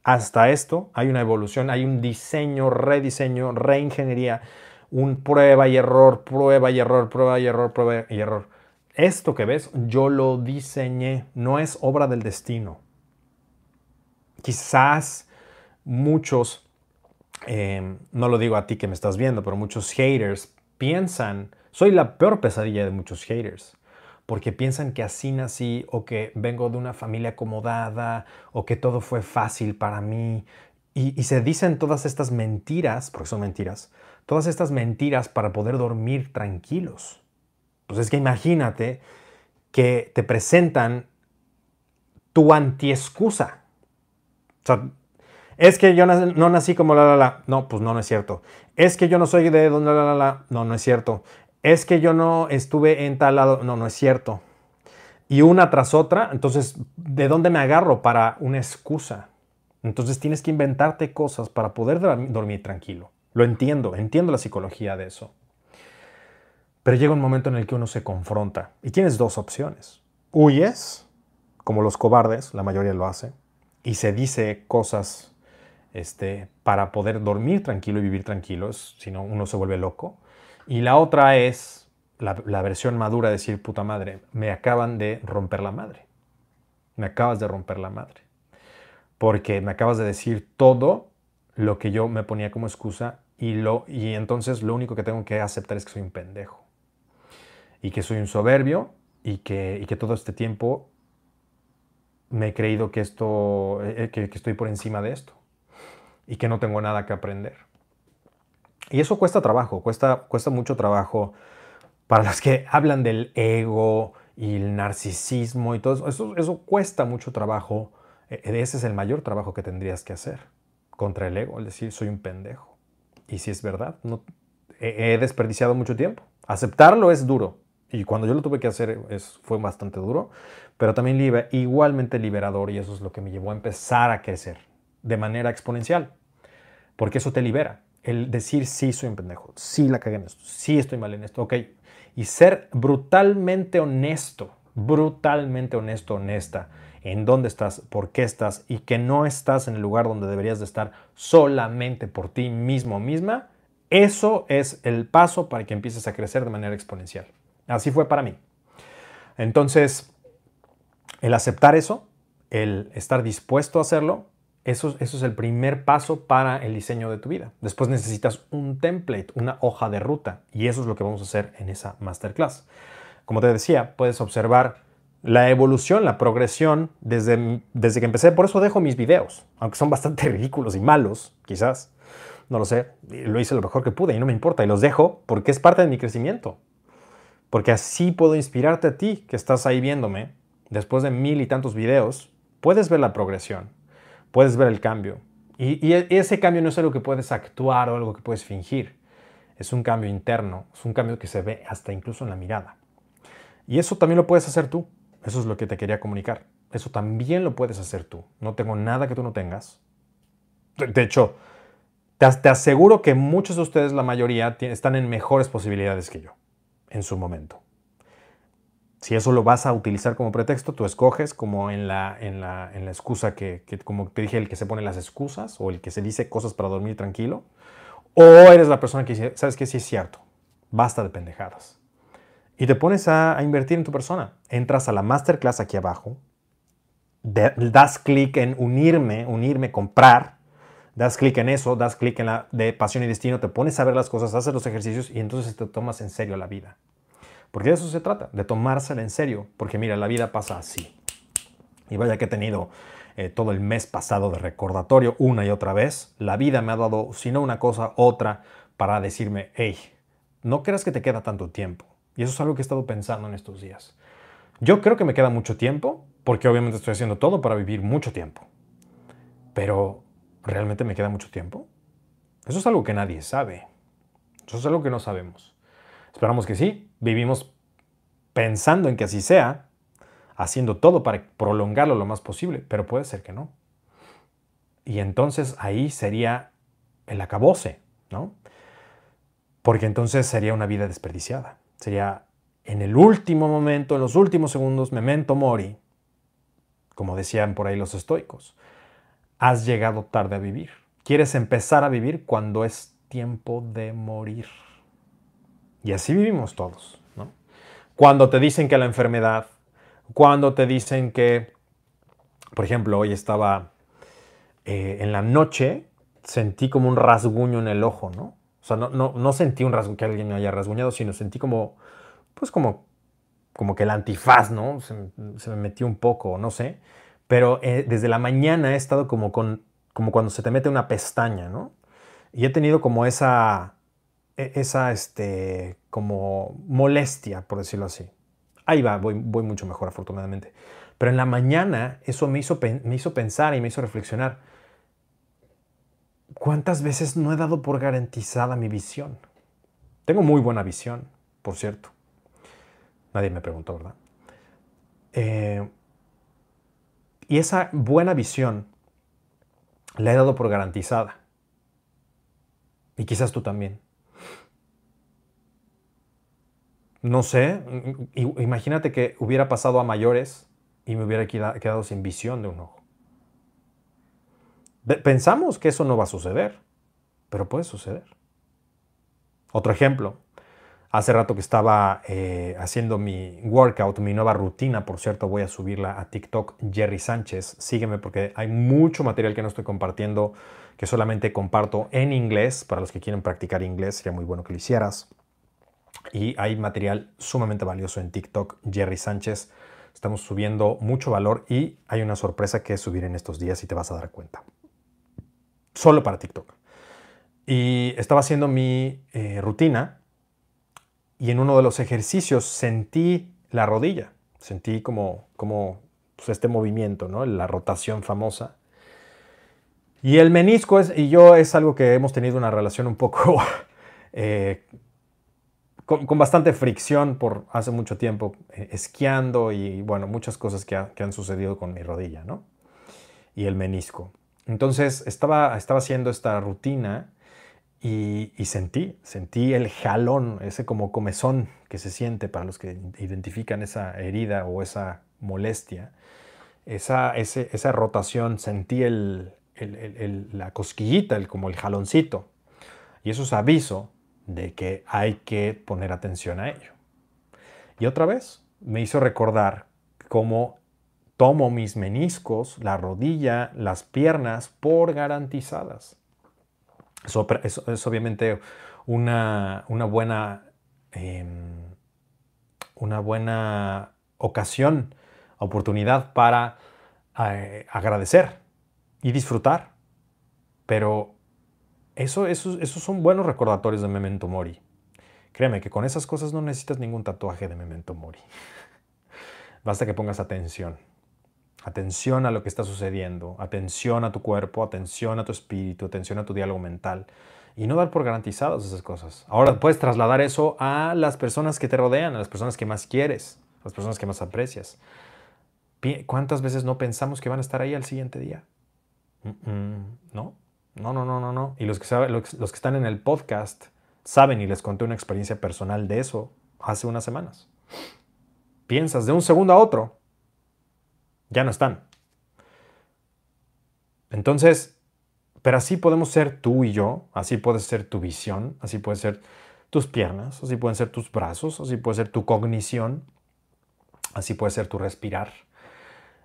Speaker 1: hasta esto, hay una evolución, hay un diseño, rediseño, reingeniería, un prueba y error, prueba y error, prueba y error, prueba y error. Esto que ves, yo lo diseñé, no es obra del destino. quizás muchos, em, no lo digo a ti que me estás viendo, pero muchos haters piensan, soy la peor pesadilla de muchos haters, porque piensan que así nací o que vengo de una familia acomodada o que todo fue fácil para mí. Y, se dicen todas estas mentiras, porque son mentiras, todas estas mentiras para poder dormir tranquilos. Pues es que imagínate que te presentan tu antiexcusa. O sea, es que yo no nací como la la la. No, pues no, no es cierto. Es que yo no soy de donde la la la. No, no es cierto. Es que yo no estuve en tal lado. No, no es cierto. Y una tras otra, entonces, ¿de dónde me agarro para una excusa? Entonces tienes que inventarte cosas para poder dormir tranquilo. Lo entiendo, entiendo la psicología de eso. Pero llega un momento en el que uno se confronta y tienes dos opciones. Huyes, como los cobardes, la mayoría lo hace, y se dice cosas este, para poder dormir tranquilo y vivir tranquilo, si no uno se vuelve loco. Y la otra es la, versión madura de decir, puta madre, me acaban de romper la madre. Me acabas de romper la madre. Porque me acabas de decir todo lo que yo me ponía como excusa y, lo, y entonces lo único que tengo que aceptar es que soy un pendejo. Y que soy un soberbio y que, y que todo este tiempo me he creído que, esto, eh, que, que estoy por encima de esto y que no tengo nada que aprender. Y eso cuesta trabajo, cuesta, cuesta mucho trabajo para los que hablan del ego y el narcisismo y todo eso. Eso, cuesta mucho trabajo. E, e, ese es el mayor trabajo que tendrías que hacer contra el ego, es decir, soy un pendejo. Y si es verdad, no, he, desperdiciado mucho tiempo. Aceptarlo es duro. Y cuando yo lo tuve que hacer fue bastante duro, pero también igualmente liberador y eso es lo que me llevó a empezar a crecer de manera exponencial porque eso te libera. El decir, sí, soy un pendejo, sí la cagué en esto, sí estoy mal en esto, ok. Y ser brutalmente honesto, brutalmente honesto, honesta, en dónde estás, por qué estás y que no estás en el lugar donde deberías de estar solamente por ti mismo misma, eso es el paso para que empieces a crecer de manera exponencial. Así fue para mí. Entonces, el aceptar eso, el estar dispuesto a hacerlo, eso, es el primer paso para el diseño de tu vida. Después necesitas un template, una hoja de ruta, y eso es lo que vamos a hacer en esa masterclass. Como te decía, puedes observar la evolución, la progresión desde, desde que empecé. Por eso dejo mis videos, aunque son bastante ridículos y malos, quizás. No lo sé, lo hice lo mejor que pude y no me importa. Y los dejo porque es parte de mi crecimiento. Porque así puedo inspirarte a ti que estás ahí viéndome. Después de mil y tantos videos, puedes ver la progresión puedes ver el cambio. Y, ese cambio no es algo que puedes actuar o algo que puedes fingir. Es un cambio interno, es un cambio que se ve hasta incluso en la mirada. Y eso también lo puedes hacer tú. Eso es lo que te quería comunicar. Eso también lo puedes hacer tú. No tengo nada que tú no tengas. De hecho, te aseguro que muchos de ustedes, la mayoría, están en mejores posibilidades que yo en su momento. Si eso lo vas a utilizar como pretexto, tú escoges como en la, en la, en la excusa que, que, como te dije, el que se pone las excusas o el que se dice cosas para dormir tranquilo. O eres la persona que dice, sabes que sí es cierto, basta de pendejadas. Y te pones a, a invertir en tu persona. Entras a la masterclass aquí abajo, das clic en unirme, unirme, comprar, das clic en eso, das clic en la de pasión y destino, te pones a ver las cosas, haces los ejercicios y entonces te tomas en serio la vida. Porque de eso se trata, de tomársela en serio. Porque mira, la vida pasa así. Y vaya que he tenido eh, todo el mes pasado de recordatorio una y otra vez. La vida me ha dado, si no una cosa, otra, para decirme, hey, no creas que te queda tanto tiempo. Y eso es algo que he estado pensando en estos días. Yo creo que me queda mucho tiempo, porque obviamente estoy haciendo todo para vivir mucho tiempo. Pero, ¿realmente me queda mucho tiempo? Eso es algo que nadie sabe. Eso es algo que no sabemos. Esperamos que sí. Vivimos pensando en que así sea, haciendo todo para prolongarlo lo más posible, pero puede ser que no. Y entonces ahí sería el acabose, ¿no? Porque entonces sería una vida desperdiciada. Sería en el último momento, en los últimos segundos, memento mori, como decían por ahí los estoicos. Has llegado tarde a vivir. Quieres empezar a vivir cuando es tiempo de morir. Y así vivimos todos. ¿no? Cuando te dicen que la enfermedad, cuando te dicen que, por ejemplo, hoy estaba eh, en la noche sentí como un rasguño en el ojo, ¿no? O sea, no, no, sentí un rasguño, que alguien me haya rasguñado, sino sentí como, pues como, como que el antifaz, ¿no? Se, me metió un poco, no sé. Pero eh, desde la mañana he estado como, con, como cuando se te mete una pestaña, ¿no? Y he tenido como esa, esa, este, como molestia, por decirlo así. Ahí va, voy, voy mucho mejor afortunadamente. Pero en la mañana eso me hizo, me hizo pensar y me hizo reflexionar. ¿Cuántas veces no he dado por garantizada mi visión? Tengo muy buena visión, por cierto. Nadie me preguntó, ¿verdad? Eh, y esa buena visión la he dado por garantizada. Y quizás tú también. No sé, imagínate que hubiera pasado a mayores y me hubiera quedado sin visión de un ojo. Pensamos que eso no va a suceder, pero puede suceder. Otro ejemplo, hace rato que estaba eh, haciendo mi workout, mi nueva rutina, por cierto, voy a subirla a TikTok, Jerry Sánchez, sígueme porque hay mucho material que no estoy compartiendo, que solamente comparto en inglés, para los que quieren practicar inglés, sería muy bueno que lo hicieras. Y hay material sumamente valioso en TikTok, Jerry Sánchez. Estamos subiendo mucho valor y hay una sorpresa que subir en estos días y te vas a dar cuenta. Solo para TikTok. Y estaba haciendo mi eh, rutina y en uno de los ejercicios sentí la rodilla. Sentí como, como pues, este movimiento, ¿no? la rotación famosa. Y el menisco es, y yo es algo que hemos tenido una relación un poco eh, con, bastante fricción por hace mucho tiempo, eh, esquiando y bueno, muchas cosas que, han sucedido con mi rodilla, ¿no? Y el menisco. Entonces estaba, estaba haciendo esta rutina y, sentí, sentí el jalón, ese como comezón que se siente para los que identifican esa herida o esa molestia, esa, esa rotación, sentí el, la cosquillita, el, como el jaloncito. Y eso es aviso de que hay que poner atención a ello. Y otra vez me hizo recordar cómo tomo mis meniscos, la rodilla, las piernas por garantizadas. Eso, es obviamente una, buena, em, una buena ocasión, oportunidad para eh, agradecer y disfrutar. Pero eso, esos son buenos recordatorios de Memento Mori. Créeme que con esas cosas no necesitas ningún tatuaje de Memento Mori. Basta que pongas atención. Atención a lo que está sucediendo, atención a tu cuerpo, atención a tu espíritu, atención a tu diálogo mental y no dar por garantizadas esas cosas. Ahora puedes trasladar eso a las personas que te rodean, a las personas que más quieres, a las personas que más aprecias. ¿Cuántas veces no pensamos que van a estar ahí al siguiente día? ¿No? No, no, no, no, no. Y los que, saben, los, que están en el podcast saben y les conté una experiencia personal de eso hace unas semanas. Piensas de un segundo a otro, ya no están. Entonces, pero así podemos ser tú y yo, así puede ser tu visión, así puede ser tus piernas, así pueden ser tus brazos, así puede ser tu cognición, así puede ser tu respirar.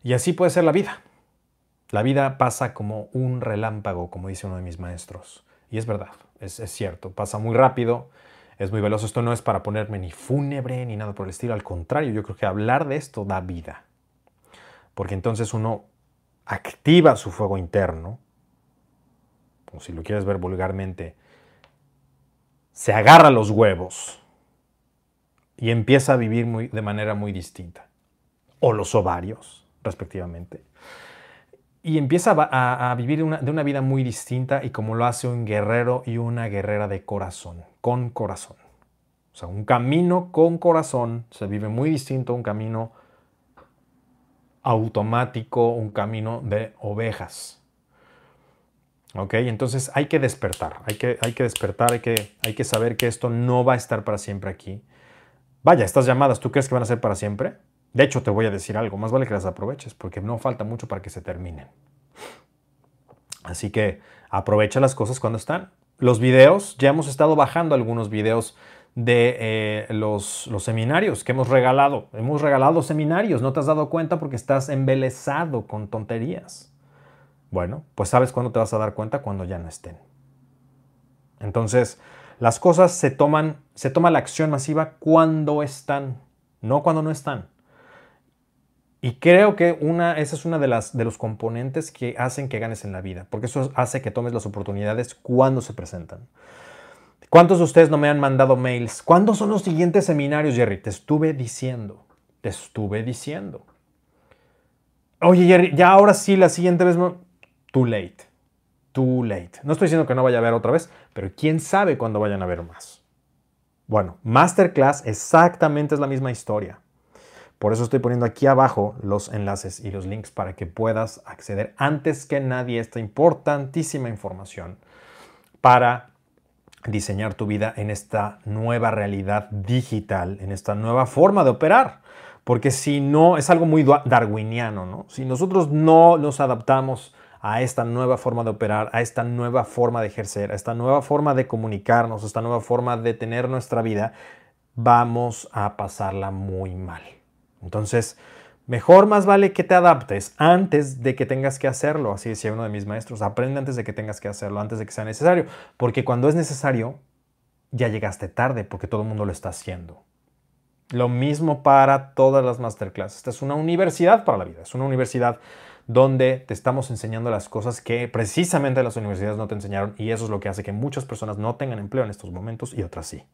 Speaker 1: Y así puede ser la vida. La vida pasa como un relámpago, como dice uno de mis maestros. Y es verdad, es, cierto, pasa muy rápido, es muy veloz. Esto no es para ponerme ni fúnebre ni nada por el estilo. Al contrario, yo creo que hablar de esto da vida. Porque entonces uno activa su fuego interno, o si lo quieres ver vulgarmente, se agarra los huevos y empieza a vivir de manera muy distinta. O los ovarios, respectivamente y empieza a, vivir de una vida muy distinta y como lo hace un guerrero y una guerrera de corazón, con corazón. O sea, un camino con corazón se vive muy distinto a un camino automático, un camino de ovejas. ¿Ok? Entonces hay que despertar, hay que, hay que despertar, hay que, hay que saber que esto no va a estar para siempre aquí. Vaya, estas llamadas, ¿tú crees que van a ser para siempre? De hecho, te voy a decir algo, más vale que las aproveches, porque no falta mucho para que se terminen. Así que aprovecha las cosas cuando están. Los videos, ya hemos estado bajando algunos videos de eh, los, los, seminarios que hemos regalado. Hemos regalado seminarios, no te has dado cuenta porque estás embelesado con tonterías. Bueno, pues sabes cuándo te vas a dar cuenta cuando ya no estén. Entonces, las cosas se toman, se toma la acción masiva cuando están, no cuando no están. Y creo que una, esa es una de, las, de los componentes que hacen que ganes en la vida, porque eso hace que tomes las oportunidades cuando se presentan. ¿Cuántos de ustedes no me han mandado mails? ¿Cuándo son los siguientes seminarios, Jerry? Te estuve diciendo, te estuve diciendo. Oye, Jerry, ya ahora sí, la siguiente vez, too late, too late. No estoy diciendo que no vaya a haber otra vez, pero quién sabe cuándo vayan a haber más. Bueno, Masterclass exactamente es la misma historia. Por eso estoy poniendo aquí abajo los enlaces y los links para que puedas acceder antes que nadie a esta importantísima información para diseñar tu vida en esta nueva realidad digital, en esta nueva forma de operar. Porque si no, es algo muy darwiniano, ¿no? Si nosotros no nos adaptamos a esta nueva forma de operar, a esta nueva forma de ejercer, a esta nueva forma de comunicarnos, a esta nueva forma de tener nuestra vida, vamos a pasarla muy mal. Entonces, mejor más vale que te adaptes antes de que tengas que hacerlo. Así decía uno de mis maestros, aprende antes de que tengas que hacerlo, antes de que sea necesario. Porque cuando es necesario, ya llegaste tarde porque todo el mundo lo está haciendo. Lo mismo para todas las masterclasses. Esta es una universidad para la vida, es una universidad donde te estamos enseñando las cosas que precisamente las universidades no te enseñaron y eso es lo que hace que muchas personas no tengan empleo en estos momentos y otras sí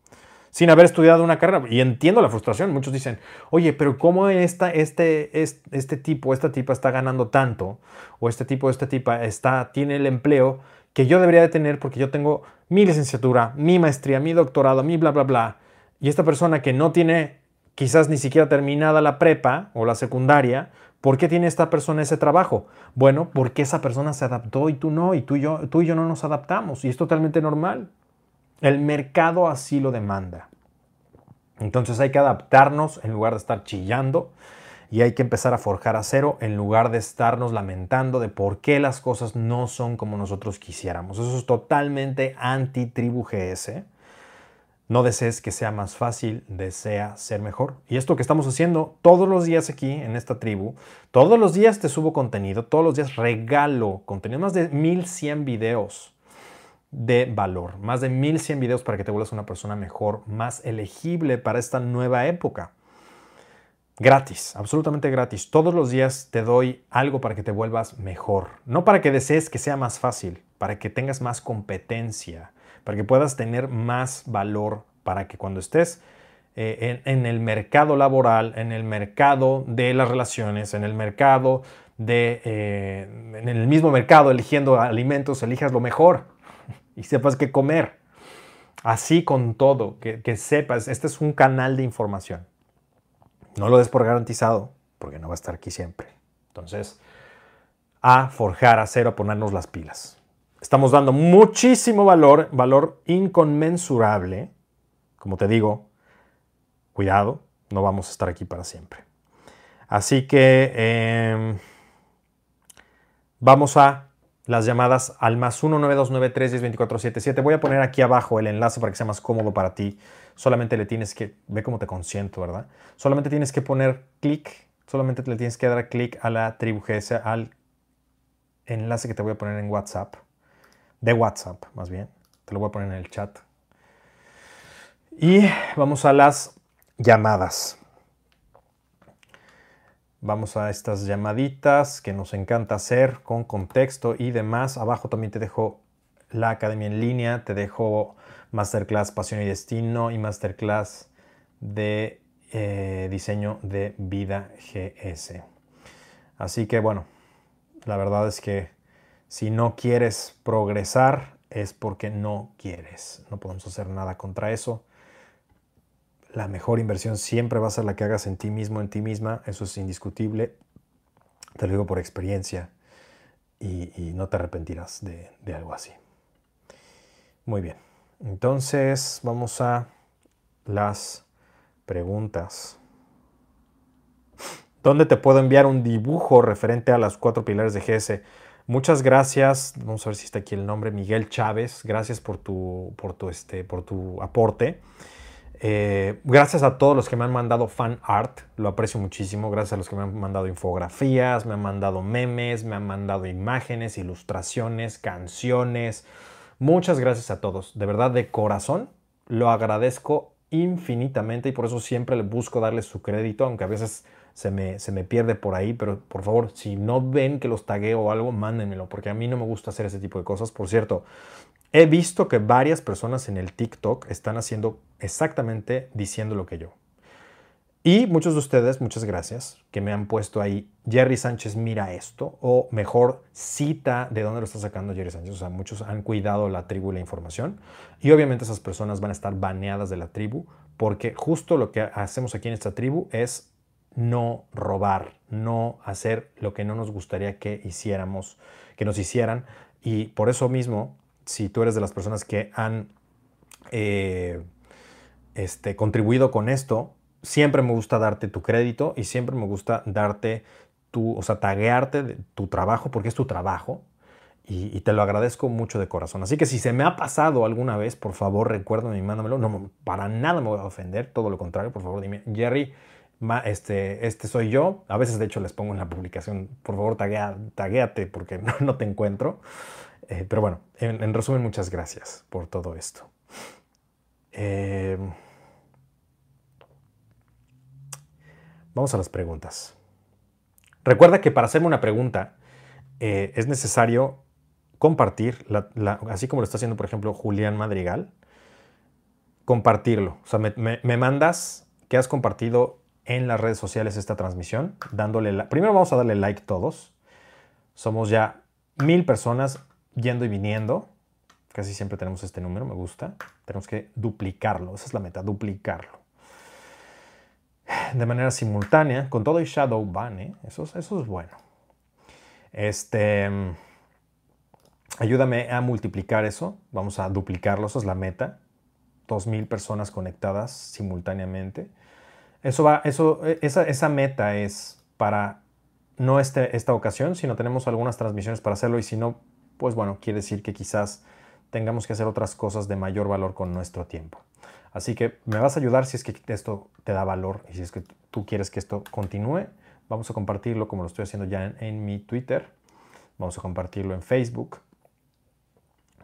Speaker 1: sin haber estudiado una carrera. Y entiendo la frustración. Muchos dicen, oye, pero ¿cómo esta, este, este, este tipo, esta tipa está ganando tanto? O este tipo, esta tipa está, tiene el empleo que yo debería de tener porque yo tengo mi licenciatura, mi maestría, mi doctorado, mi bla, bla, bla. Y esta persona que no tiene quizás ni siquiera terminada la prepa o la secundaria, ¿por qué tiene esta persona ese trabajo? Bueno, porque esa persona se adaptó y tú no, y tú y yo, tú y yo no nos adaptamos. Y es totalmente normal. El mercado así lo demanda. Entonces hay que adaptarnos en lugar de estar chillando y hay que empezar a forjar acero en lugar de estarnos lamentando de por qué las cosas no son como nosotros quisiéramos. Eso es totalmente anti-tribu GS. No desees que sea más fácil, desea ser mejor. Y esto que estamos haciendo todos los días aquí en esta tribu, todos los días te subo contenido, todos los días regalo contenido, más de 1100 videos de valor. Más de 1100 videos para que te vuelvas una persona mejor, más elegible para esta nueva época. Gratis, absolutamente gratis. Todos los días te doy algo para que te vuelvas mejor. No para que desees que sea más fácil, para que tengas más competencia, para que puedas tener más valor, para que cuando estés eh, en, el mercado laboral, en el mercado de las relaciones, en el mercado de, eh, en el mismo mercado eligiendo alimentos, elijas lo mejor y sepas qué comer. Así con todo, que, sepas, este es un canal de información. No lo des por garantizado, porque no va a estar aquí siempre. Entonces, a forjar acero, a ponernos las pilas. Estamos dando muchísimo valor, valor inconmensurable. Como te digo, cuidado, no vamos a estar aquí para siempre. Así que em, vamos a las llamadas al más 19293 Voy a poner aquí abajo el enlace para que sea más cómodo para ti. Solamente le tienes que, ve cómo te consiento, ¿verdad? Solamente tienes que poner clic, solamente le tienes que dar clic a la tribu GS, al enlace que te voy a poner en WhatsApp, de WhatsApp más bien. Te lo voy a poner en el chat. Y vamos a las llamadas. Vamos a estas llamaditas que nos encanta hacer con contexto y demás. Abajo también te dejo la academia en línea, te dejo masterclass Pasión y Destino y masterclass de eh, diseño de vida GS. Así que bueno, la verdad es que si no quieres progresar es porque no quieres. No podemos hacer nada contra eso la mejor inversión siempre va a ser la que hagas en ti mismo, en ti misma. Eso es indiscutible. Te lo digo por experiencia y, no te arrepentirás de, de, algo así. Muy bien. Entonces vamos a las preguntas. ¿Dónde te puedo enviar un dibujo referente a las cuatro pilares de GS? Muchas gracias. Vamos a ver si está aquí el nombre. Miguel Chávez. Gracias por tu, por tu, este, por tu aporte. Eh, gracias a todos los que me han mandado fan art, lo aprecio muchísimo. Gracias a los que me han mandado infografías, me han mandado memes, me han mandado imágenes, ilustraciones, canciones. Muchas gracias a todos. De verdad, de corazón, lo agradezco infinitamente y por eso siempre le busco darles su crédito, aunque a veces se me, se me pierde por ahí, pero por favor, si no ven que los tagueo o algo, mándenmelo, porque a mí no me gusta hacer ese tipo de cosas. Por cierto, he visto que varias personas en el TikTok están haciendo exactamente diciendo lo que yo. Y muchos de ustedes, muchas gracias, que me han puesto ahí, Jerry Sánchez mira esto, o mejor cita de dónde lo está sacando Jerry Sánchez. O sea, muchos han cuidado la tribu y la información. Y obviamente esas personas van a estar baneadas de la tribu, porque justo lo que hacemos aquí en esta tribu es no robar, no hacer lo que no nos gustaría que hiciéramos, que nos hicieran. Y por eso mismo, si tú eres de las personas que han eh, este, contribuido con esto, siempre me gusta darte tu crédito y siempre me gusta darte tu, o sea, taguearte de tu trabajo, porque es tu trabajo. Y, te lo agradezco mucho de corazón. Así que si se me ha pasado alguna vez, por favor, recuérdame y mándamelo. No, para nada me voy a ofender, todo lo contrario, por favor, dime, Jerry, este, este soy yo. A veces, de hecho, les pongo en la publicación, por favor, taguea, taguéate porque no, te encuentro. Eh, pero bueno, en, resumen, muchas gracias por todo esto. Eh, vamos a las preguntas. Recuerda que para hacerme una pregunta eh, es necesario compartir, así como lo está haciendo, por ejemplo, Julián Madrigal, compartirlo. O sea, me, me mandas que has compartido en las redes sociales esta transmisión, dándole la... Primero vamos a darle like todos. Somos ya mil personas yendo y viniendo. Casi siempre tenemos este número, me gusta. Tenemos que duplicarlo, esa es la meta, duplicarlo. De manera simultánea, con todo y shadow ban, ¿eh? eso, eso es bueno. Este, ayúdame a multiplicar eso, vamos a duplicarlo, esa es la meta. 2.000 personas conectadas simultáneamente. Eso va, eso, e, esa, esa meta es para no este, esta ocasión, sino tenemos algunas transmisiones para hacerlo y si no, pues bueno, quiere decir que quizás tengamos que hacer otras cosas de mayor valor con nuestro tiempo. Así que me vas a ayudar si es que esto te da valor y si es que tú quieres que esto continúe. Vamos a compartirlo como lo estoy haciendo ya en, mi Twitter. Vamos a compartirlo en Facebook.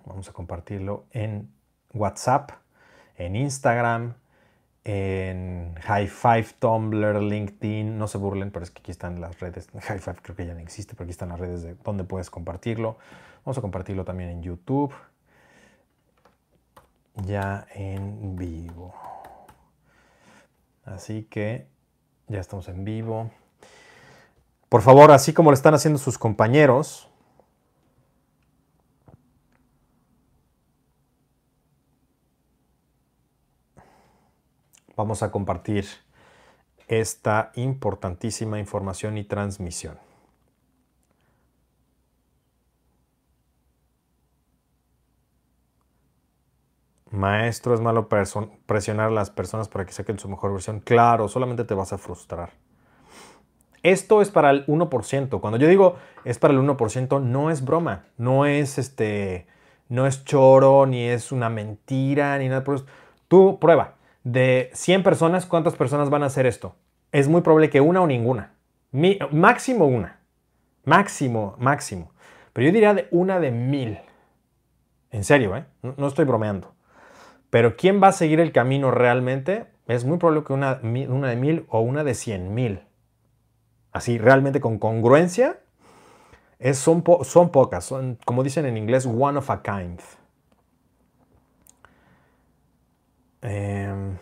Speaker 1: Vamos a compartirlo en WhatsApp, en Instagram, en High Five, Tumblr, LinkedIn, no se burlen, pero es que aquí están las redes. High Five creo que ya no existe, pero aquí están las redes de donde puedes compartirlo. Vamos a compartirlo también en YouTube, ya en vivo. Así que ya estamos en vivo. Por favor, así como lo están haciendo sus compañeros, vamos a compartir esta importantísima información y transmisión. Maestro, es malo presionar a las personas para que saquen su mejor versión. Claro, solamente te vas a frustrar. Esto es para el 1%. Cuando yo digo es para el 1%, no es broma, no es este, no es choro, ni es una mentira, ni nada por eso. Tú prueba de 100 personas, ¿cuántas personas van a hacer esto? Es muy probable que una o ninguna. máximo una. Máximo, máximo. Pero yo diría de una de mil. En serio, ¿eh? No, estoy bromeando. Pero ¿quién va a seguir el camino realmente? Es muy probable que una, de mil o una de cien mil. Así, realmente con congruencia, es, son, son pocas. Son, como dicen en inglés, one of a kind. Em,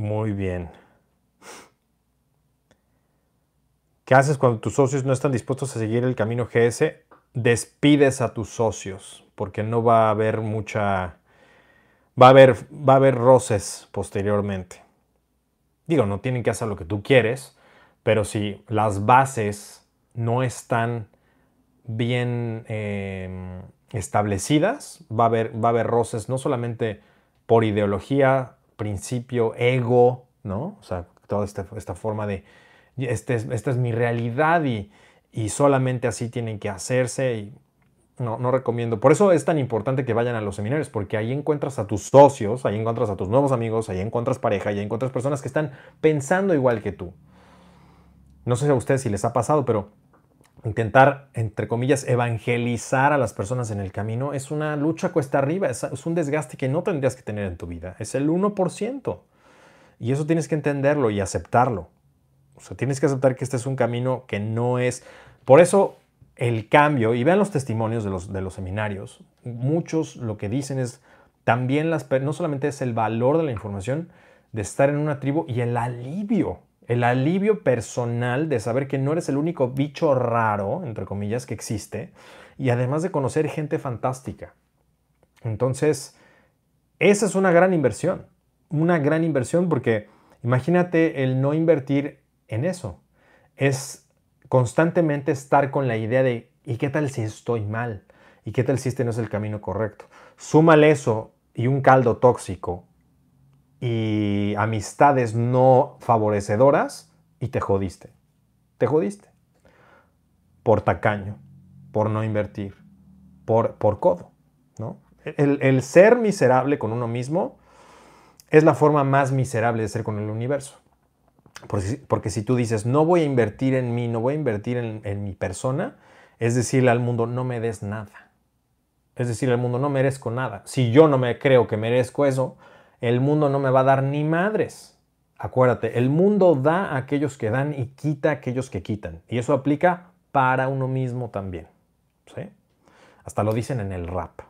Speaker 1: muy bien. ¿Qué haces cuando tus socios no están dispuestos a seguir el camino GS? Despides a tus socios porque no va a haber mucha va a haber, va a haber roces posteriormente. Digo, no tienen que hacer lo que tú quieres, pero si las bases no están bien em, establecidas, va a, haber, va a haber roces no solamente por ideología, principio, ego, ¿no? O sea, toda esta, esta forma de, este esta es mi realidad y, y solamente así tienen que hacerse y no, no recomiendo. Por eso es tan importante que vayan a los seminarios, porque ahí encuentras a tus socios, ahí encuentras a tus nuevos amigos, ahí encuentras pareja, ahí encuentras personas que están pensando igual que tú. No sé a ustedes si les ha pasado, pero intentar, entre comillas, evangelizar a las personas en el camino es una lucha cuesta arriba, es, un desgaste que no tendrías que tener en tu vida. Es el 1%. Y eso tienes que entenderlo y aceptarlo. O sea, tienes que aceptar que este es un camino que no es... Por eso el cambio, y vean los testimonios de los, de los seminarios, muchos lo que dicen es también las, no solamente es el valor de la información, de estar en una tribu y el alivio, el alivio personal de saber que no eres el único bicho raro, entre comillas, que existe, y además de conocer gente fantástica. Entonces, esa es una gran inversión, una gran inversión porque imagínate el no invertir en eso. Es constantemente estar con la idea de, ¿y qué tal si estoy mal? ¿Y qué tal si este no es el camino correcto? Súmale eso y un caldo tóxico y amistades no favorecedoras y te jodiste. Te jodiste. Por tacaño, por no invertir, por, por codo. ¿no? El, el ser miserable con uno mismo es la forma más miserable de ser con el universo. Porque, si tú dices, no voy a invertir en mí, no voy a invertir en, mi persona, es decirle al mundo, no me des nada. Es decirle al mundo, no merezco nada. Si yo no me creo que merezco eso, el mundo no me va a dar ni madres. Acuérdate, el mundo da a aquellos que dan y quita a aquellos que quitan. Y eso aplica para uno mismo también. ¿sí? Hasta lo dicen en el rap.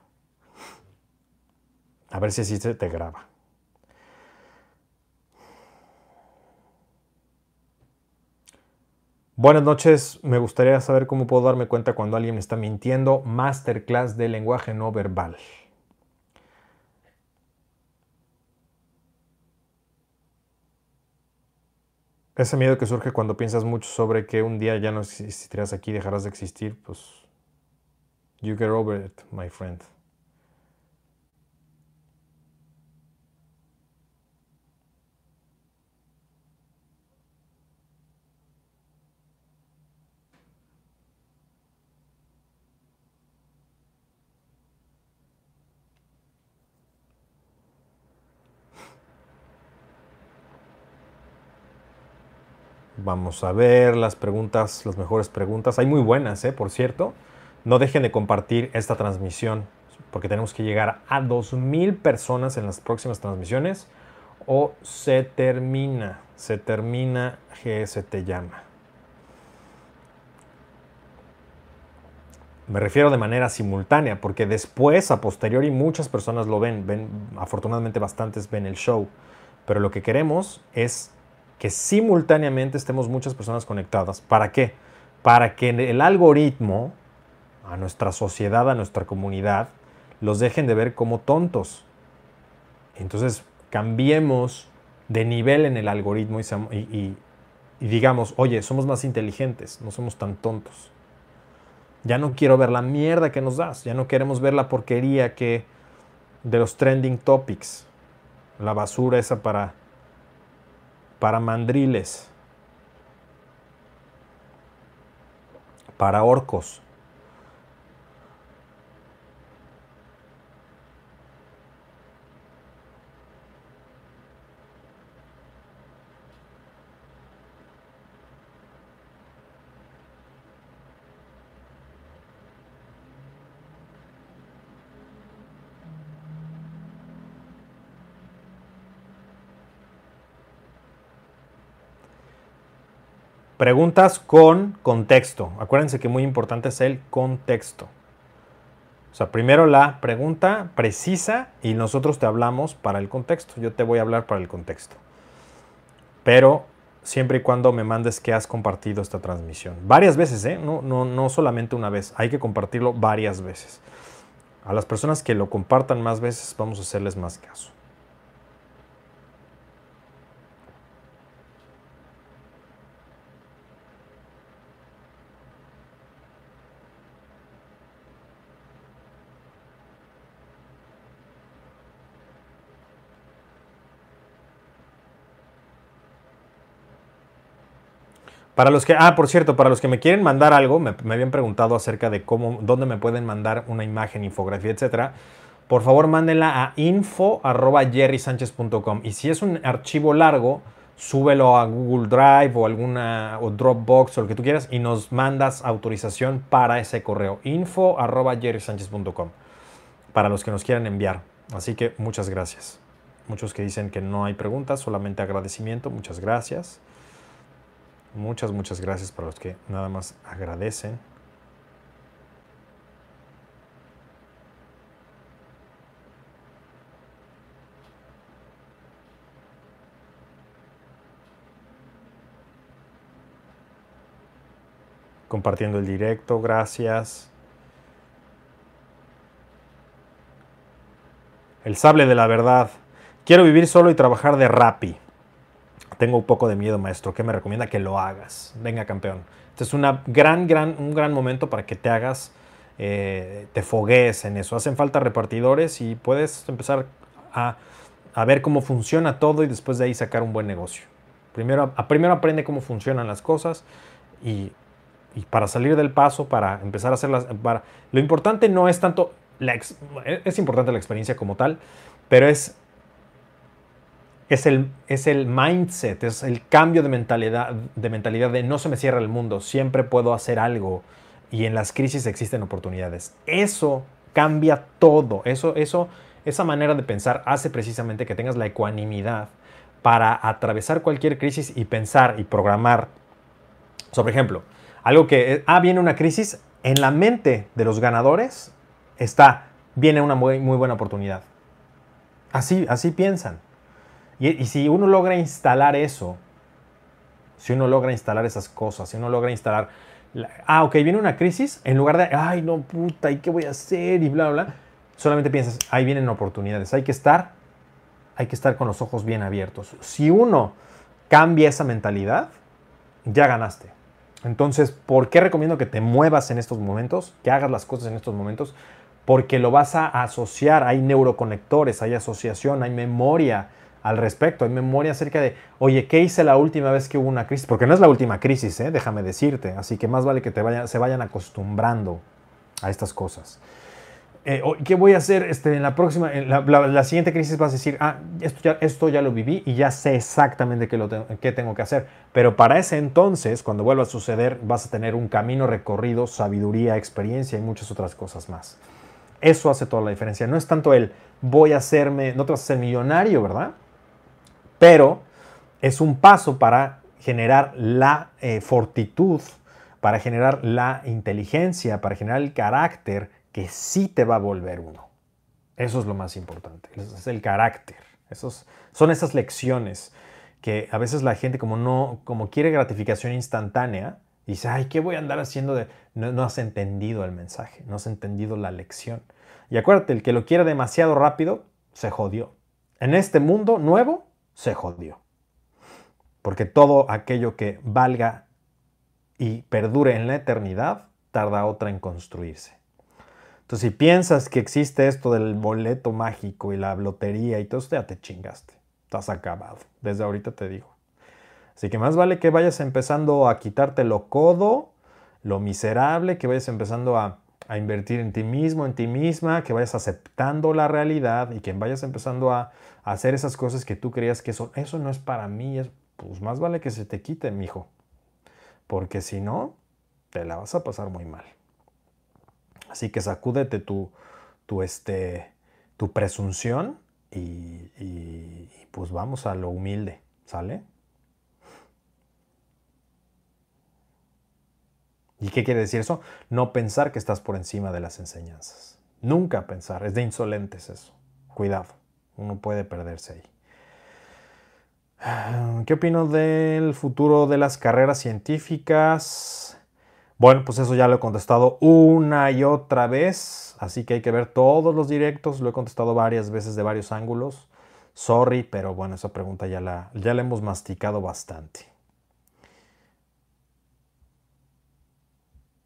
Speaker 1: A ver si así se te graba. Buenas noches, me gustaría saber cómo puedo darme cuenta cuando alguien está mintiendo. Masterclass de lenguaje no verbal. Ese miedo que surge cuando piensas mucho sobre que un día ya no existirás aquí, dejarás de existir, pues you get over it, my friend. Vamos a ver las preguntas, las mejores preguntas. Hay muy buenas, ¿eh? por cierto. No dejen de compartir esta transmisión porque tenemos que llegar a 2.000 personas en las próximas transmisiones o se termina, se termina GS te llama. Me refiero de manera simultánea porque después, a posteriori, muchas personas lo ven, ven, afortunadamente bastantes ven el show, pero lo que queremos es que simultáneamente estemos muchas personas conectadas. ¿Para qué? Para que el algoritmo, a nuestra sociedad, a nuestra comunidad, los dejen de ver como tontos. Entonces, cambiemos de nivel en el algoritmo y, digamos, oye, somos más inteligentes, no somos tan tontos. Ya no quiero ver la mierda que nos das, ya no queremos ver la porquería que de los trending topics, la basura esa para para mandriles, para orcos. Preguntas con contexto. Acuérdense que muy importante es el contexto. O sea, primero la pregunta precisa y nosotros te hablamos para el contexto. Yo te voy a hablar para el contexto. Pero siempre y cuando me mandes que has compartido esta transmisión. Varias veces, ¿eh? No, no, no solamente una vez. Hay que compartirlo varias veces. A las personas que lo compartan más veces vamos a hacerles más caso. Para los que, ah, por cierto, para los que me quieren mandar algo, me, habían preguntado acerca de cómo, dónde me pueden mandar una imagen, infografía, etcétera. Por favor, mándenla a info@jerrysanchez.com y si es un archivo largo, súbelo a Google Drive o alguna o Dropbox o lo que tú quieras y nos mandas autorización para ese correo info@jerrysanchez.com para los que nos quieran enviar. Así que muchas gracias. Muchos que dicen que no hay preguntas, solamente agradecimiento. Muchas gracias. Muchas, muchas gracias para los que nada más agradecen. compartiendo el directo, gracias. El sable de la verdad. Quiero vivir solo y trabajar de rapi. Tengo un poco de miedo, maestro. ¿Qué me recomienda? Que lo hagas. Venga, campeón. Este es una gran, gran, un gran momento para que te hagas, eh, te foguees en eso. Hacen falta repartidores y puedes empezar a, ver cómo funciona todo y después de ahí sacar un buen negocio. Primero, primero aprende cómo funcionan las cosas y para salir del paso, para empezar a hacerlas, para, lo importante no es tanto, es importante la experiencia como tal, pero es, es, el, es el mindset, es el cambio de mentalidad, de mentalidad de no se me cierra el mundo, siempre puedo hacer algo y en las crisis existen oportunidades. Eso cambia todo, eso, eso, esa manera de pensar hace precisamente que tengas la ecuanimidad para atravesar cualquier crisis y pensar y programar. Sobre ejemplo, algo que, ah, viene una crisis, en la mente de los ganadores está, viene una muy, muy buena oportunidad. Así, así piensan. Y, si uno logra instalar eso, si uno logra instalar esas cosas, si uno logra instalar, ah, ok, viene una crisis, en lugar de, ay, no, puta, ¿y qué voy a hacer? Y bla, bla, bla, solamente piensas, ahí vienen oportunidades, hay que estar, hay que estar con los ojos bien abiertos. Si uno cambia esa mentalidad, ya ganaste. Entonces, ¿por qué recomiendo que te muevas en estos momentos, que hagas las cosas en estos momentos? Porque lo vas a asociar, hay neuroconectores, hay asociación, hay memoria al respecto, hay memoria acerca de, oye, ¿qué hice la última vez que hubo una crisis? Porque no es la última crisis, ¿eh? déjame decirte, así que más vale que te vayan, se vayan acostumbrando a estas cosas. Eh, ¿qué voy a hacer este, en la próxima, la, siguiente crisis vas a decir, ah, esto ya, esto ya lo viví y ya sé exactamente qué, lo qué tengo que hacer. Pero para ese entonces, cuando vuelva a suceder, vas a tener un camino recorrido, sabiduría, experiencia y muchas otras cosas más. Eso hace toda la diferencia. No es tanto el voy a hacerme, no te vas a ser millonario, ¿verdad? Pero es un paso para generar la eh, fortitud, para generar la inteligencia, para generar el carácter que sí te va a volver uno. Eso es lo más importante, es el carácter. Esos, son esas lecciones que a veces la gente como no, como quiere gratificación instantánea, dice, ay, ¿qué voy a andar haciendo? De... No, no has entendido el mensaje, no has entendido la lección. Y acuérdate, el que lo quiere demasiado rápido, se jodió. En este mundo nuevo, se jodió. Porque todo aquello que valga y perdure en la eternidad, tarda otra en construirse. Entonces, si piensas que existe esto del boleto mágico y la lotería y todo esto, ya te chingaste. Estás acabado. Desde ahorita te digo. Así que más vale que vayas empezando a quitarte lo codo, lo miserable, que vayas empezando a, invertir en ti mismo, en ti misma, que vayas aceptando la realidad y que vayas empezando a, hacer esas cosas que tú creías que eso, eso no es para mí. pues más vale que se te quite, mijo. Porque si no, te la vas a pasar muy mal. Así que sacúdete tu, tu, este, tu presunción y, pues vamos a lo humilde, ¿sale? ¿Y qué quiere decir eso? No pensar que estás por encima de las enseñanzas. Nunca pensar, es de insolentes eso. Cuidado, uno puede perderse ahí. ¿Qué opino del futuro de las carreras científicas? Bueno, pues eso ya lo he contestado una y otra vez, así que hay que ver todos los directos, lo he contestado varias veces de varios ángulos. Sorry, pero bueno, esa pregunta ya la, ya hemos masticado bastante.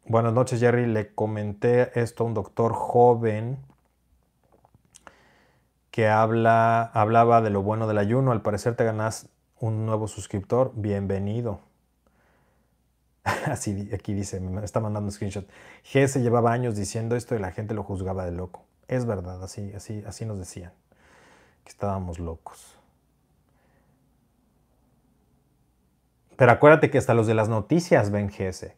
Speaker 1: Buenas noches, Jerry. Le comenté esto a un doctor joven que habla, hablaba de lo bueno del ayuno. Al parecer te ganas un nuevo suscriptor. Bienvenido. Así aquí dice, me está mandando un screenshot. G llevaba años diciendo esto y la gente lo juzgaba de loco. Es verdad, así, así, así nos decían, que estábamos locos. Pero acuérdate que hasta los de las noticias ven GS,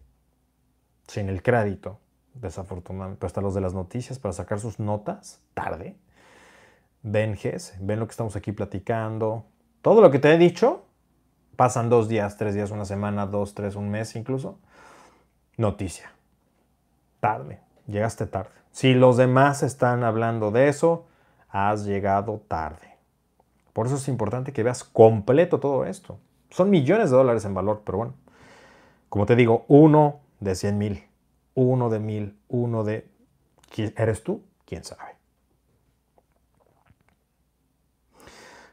Speaker 1: sin el crédito, desafortunadamente, pero hasta los de las noticias para sacar sus notas, tarde, ven GS, ven lo que estamos aquí platicando. Todo lo que te he dicho, pasan dos días, tres días, una semana, dos, tres, un mes incluso. Noticia. Tarde, llegaste tarde. Si los demás están hablando de eso, has llegado tarde. Por eso es importante que veas completo todo esto. Son millones de dólares en valor, pero bueno. Como te digo, uno de 100 mil, uno de mil, uno de... ¿Eres tú? ¿Quién sabe?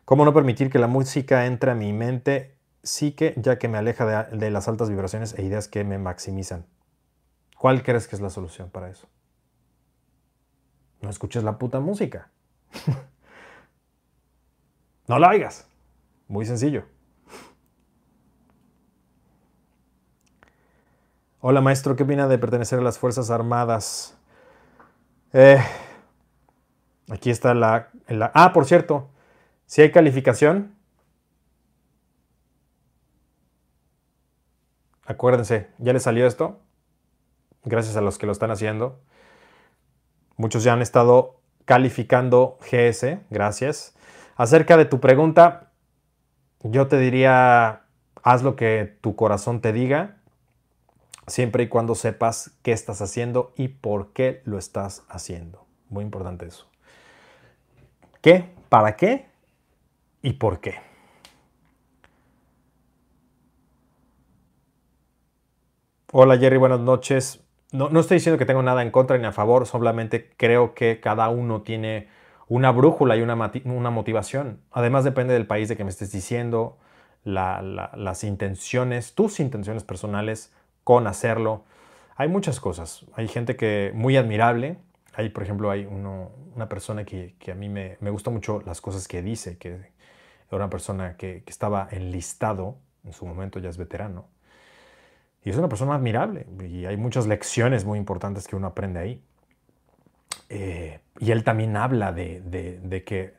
Speaker 1: ¿Cómo no permitir que la música entre a mi mente sí que ya que me aleja de, de, las altas vibraciones e ideas que me maximizan? ¿Cuál crees que es la solución para eso? No escuches la puta música. no la oigas. Muy sencillo. Hola maestro, ¿qué opina de pertenecer a las Fuerzas Armadas? Eh, aquí está la, la, Ah, por cierto, si hay calificación, acuérdense, ya les salió esto, gracias a los que lo están haciendo. Muchos ya han estado calificando GS, gracias. Acerca de tu pregunta, yo te diría, haz lo que tu corazón te diga siempre y cuando sepas qué estás haciendo y por qué lo estás haciendo. Muy importante eso. ¿Qué? ¿Para qué? ¿Y por qué? Hola Jerry, buenas noches. No, no, estoy diciendo que tengo nada en contra ni a favor, solamente creo que cada uno tiene una brújula y una, una motivación. Además depende del país de que me estés diciendo, las intenciones, tus intenciones personales, con hacerlo. Hay muchas cosas. Hay gente que muy admirable. Hay, por ejemplo, hay una persona que, a mí me, me, gusta mucho las cosas que dice, que era una persona que, estaba enlistado, en su momento ya es veterano. Y es una persona admirable y hay muchas lecciones muy importantes que uno aprende ahí. Eh, y él también habla de, de, que,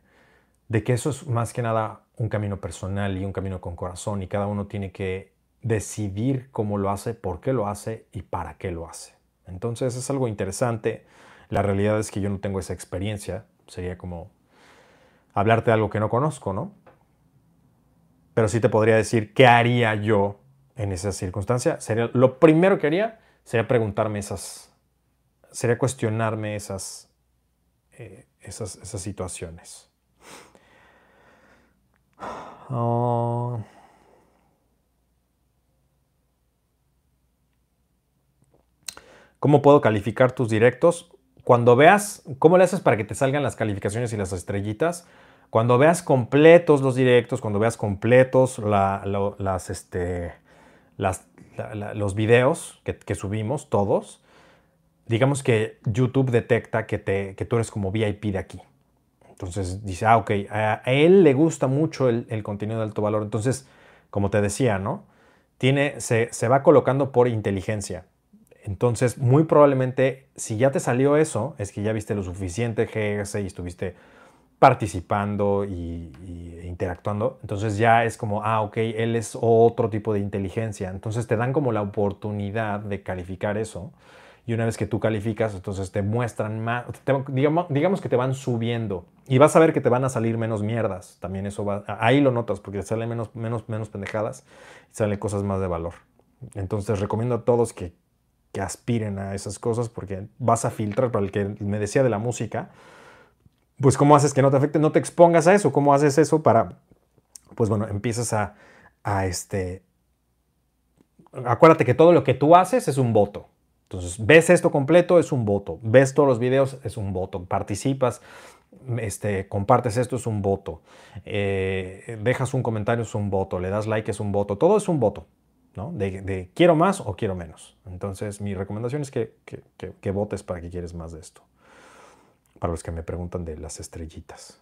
Speaker 1: de que eso es más que nada un camino personal y un camino con corazón y cada uno tiene que decidir cómo lo hace, por qué lo hace y para qué lo hace. Entonces es algo interesante. La realidad es que yo no tengo esa experiencia. Sería como hablarte de algo que no conozco, ¿no? Pero sí te podría decir qué haría yo en esa circunstancia. Sería, lo primero que haría sería preguntarme esas, sería cuestionarme esas, eh, esas, esas, situaciones. Oh. ¿Cómo puedo calificar tus directos? Cuando veas, ¿cómo le haces para que te salgan las calificaciones y las estrellitas? Cuando veas completos los directos, cuando veas completos las, este, los videos que, subimos, todos, digamos que YouTube detecta que, te, que tú eres como VIP de aquí. Entonces dice, ah, ok, a él le gusta mucho el, contenido de alto valor. Entonces, como te decía, ¿no? Tiene, se, se va colocando por inteligencia. Entonces, muy probablemente, si ya te salió eso, es que ya viste lo suficiente GS y estuviste participando y, interactuando. Entonces ya es como, ah, ok, él es otro tipo de inteligencia. Entonces te dan como la oportunidad de calificar eso. Y una vez que tú calificas, entonces te muestran más, digamos, digamos, que te van subiendo. Y vas a ver que te van a salir menos mierdas. También eso va, ahí lo notas, porque te salen menos, menos, menos pendejadas y salen cosas más de valor. Entonces recomiendo a todos que que aspiren a esas cosas porque vas a filtrar, para el que me decía de la música, pues cómo haces que no te afecte, no te expongas a eso, cómo haces eso para, pues bueno, empiezas a, este, acuérdate que todo lo que tú haces es un voto. Entonces, ves esto completo, es un voto. Ves todos los videos, es un voto. Participas, este, compartes esto, es un voto. Eh, dejas un comentario, es un voto. Le das like, es un voto. Todo es un voto. De, quiero más o quiero menos. Entonces, mi recomendación es que, que, votes para que quieres más de esto. Para los que me preguntan de las estrellitas.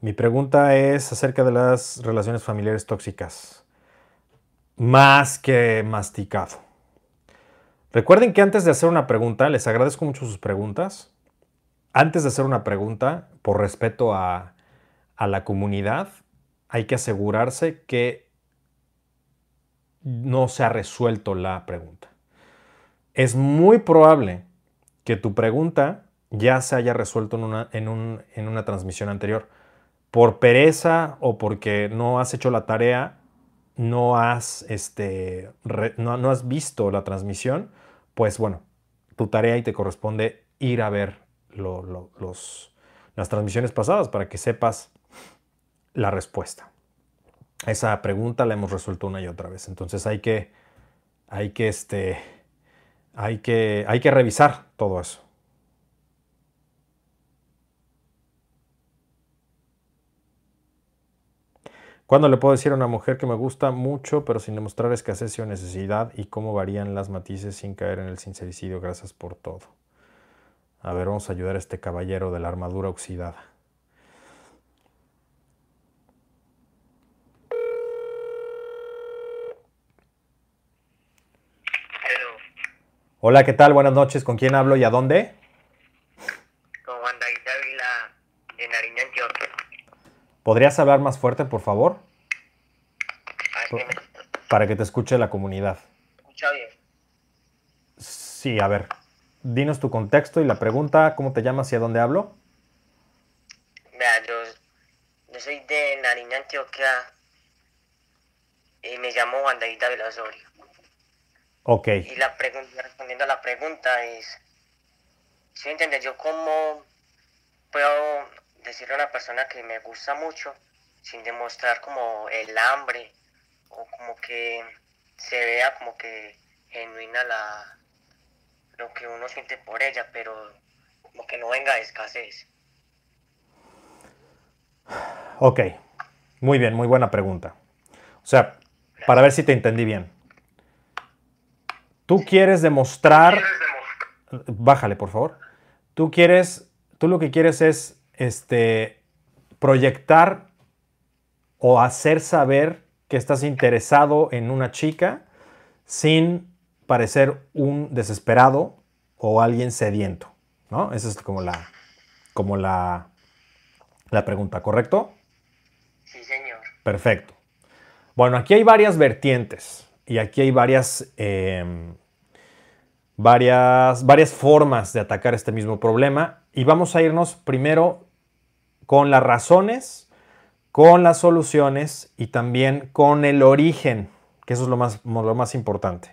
Speaker 1: Mi pregunta es acerca de las relaciones familiares tóxicas. Más que masticado. Recuerden que antes de hacer una pregunta, les agradezco mucho sus preguntas. Antes de hacer una pregunta, por respeto a, a la comunidad, hay que asegurarse que no se ha resuelto la pregunta. Es muy probable que tu pregunta ya se haya resuelto en una, en, una transmisión anterior. Por pereza o porque no has hecho la tarea, no has, este, no, has visto la transmisión, pues bueno, tu tarea y te corresponde ir a ver los, las transmisiones pasadas para que sepas la respuesta. Esa pregunta la hemos resuelto una y otra vez. Entonces hay que, hay que, este, hay que, hay que revisar todo eso. ¿Cuándo le puedo decir a una mujer que me gusta mucho, pero sin demostrar escasez o necesidad? ¿Y cómo varían las matices sin caer en el sincericidio? Gracias por todo. A ver, vamos a ayudar a este caballero de la armadura oxidada. Hola, ¿qué tal? Buenas noches. ¿Con quién hablo y a dónde?
Speaker 2: Con Juan David Dávila de Nariño, Antioquia.
Speaker 1: ¿Podrías hablar más fuerte, por favor? Para que te escuche la comunidad.
Speaker 2: ¿Escucha bien?
Speaker 1: Sí, a ver. Dinos tu contexto y la pregunta, ¿cómo te llamas y a dónde hablo?
Speaker 2: Vea, yo, yo soy de Nariño, Antioquia y me llamo Juan David Dávila Osorio.
Speaker 1: Ok.
Speaker 2: Y la pregunta, respondiendo a la pregunta es, ¿sí entiendes? Yo cómo puedo decirle a una persona que me gusta mucho sin demostrar como el hambre o como que se vea como que genuina la lo que uno siente por ella, pero como que no venga de escasez.
Speaker 1: Ok, muy bien, muy buena pregunta. O sea, para ver si te entendí bien. Tú quieres demostrar... Bájale, por favor. Tú quieres, tú lo que quieres es este, proyectar o hacer saber que estás interesado en una chica sin parecer un desesperado o alguien sediento, ¿no? Esa es como la, como la, la pregunta, ¿correcto?
Speaker 2: Sí, señor.
Speaker 1: Perfecto. Bueno, aquí hay varias vertientes y aquí hay varias, em, varias, varias formas de atacar este mismo problema. Y vamos a irnos primero con las razones, con las soluciones y también con el origen, que eso es lo más, lo más importante.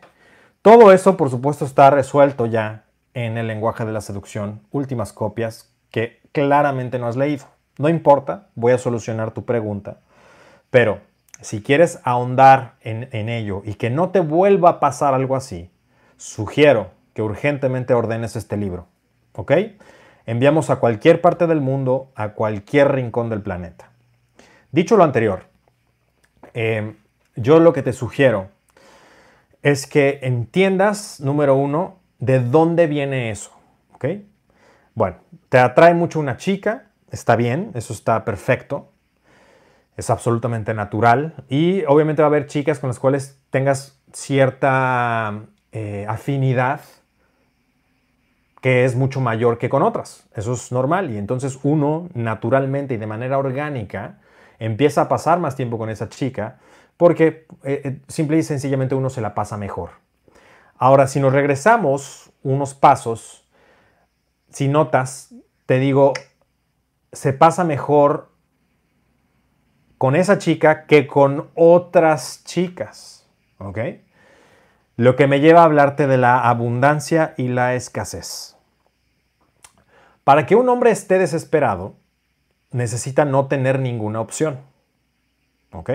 Speaker 1: Todo eso, por supuesto, está resuelto ya en el lenguaje de la seducción, últimas copias que claramente no has leído. No importa, voy a solucionar tu pregunta, pero si quieres ahondar en, ello y que no te vuelva a pasar algo así, sugiero que urgentemente ordenes este libro. ¿Ok? Enviamos a cualquier parte del mundo, a cualquier rincón del planeta. Dicho lo anterior, eh, yo lo que te sugiero es que entiendas, número uno, de dónde viene eso. ¿Ok? Bueno, te atrae mucho una chica, está bien, eso está perfecto es absolutamente natural y obviamente va a haber chicas con las cuales tengas cierta eh, afinidad que es mucho mayor que con otras. Eso es normal y entonces uno naturalmente y de manera orgánica empieza a pasar más tiempo con esa chica porque eh, eh, simple y sencillamente uno se la pasa mejor. Ahora, si nos regresamos unos pasos, si notas, te digo, se pasa mejor con esa chica que con otras chicas. ¿Ok? Lo que me lleva a hablarte de la abundancia y la escasez. Para que un hombre esté desesperado, necesita no tener ninguna opción. ¿Ok?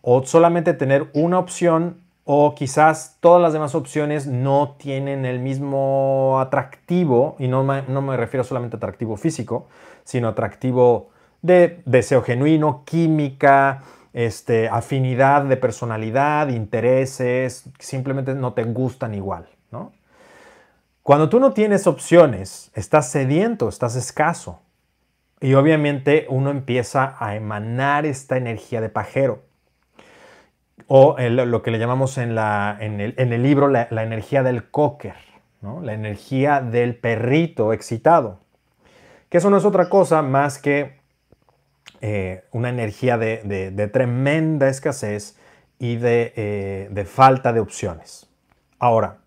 Speaker 1: O solamente tener una opción o quizás todas las demás opciones no tienen el mismo atractivo, y no me, no me refiero solamente a atractivo físico, sino atractivo de deseo genuino, química, este, afinidad de personalidad, intereses, simplemente no te gustan igual, ¿no? Cuando tú no tienes opciones, estás sediento, estás escaso. Y obviamente uno empieza a emanar esta energía de pajero. O lo que le llamamos en, el, libro la, energía del cocker, la energía del perrito excitado. Que eso no es otra cosa más que eh, una energía de, tremenda escasez y eh, de falta de opciones. Ahora,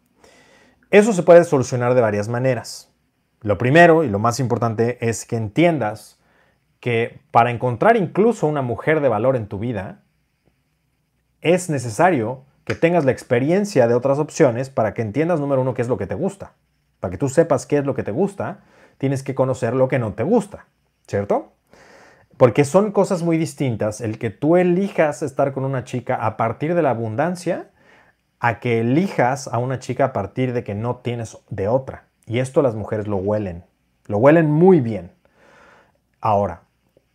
Speaker 1: eso se puede solucionar de varias maneras. Lo primero y lo más importante es que entiendas que para encontrar incluso una mujer de valor en tu vida, es necesario que tengas la experiencia de otras opciones para que entiendas, número uno, qué es lo que te gusta. Para que tú sepas qué es lo que te gusta, tienes que conocer lo que no te gusta, ¿cierto? Porque son cosas muy distintas el que tú elijas estar con una chica a partir de la abundancia a que elijas a una chica a partir de que no tienes de otra. Y esto las mujeres lo huelen, lo huelen muy bien. Ahora,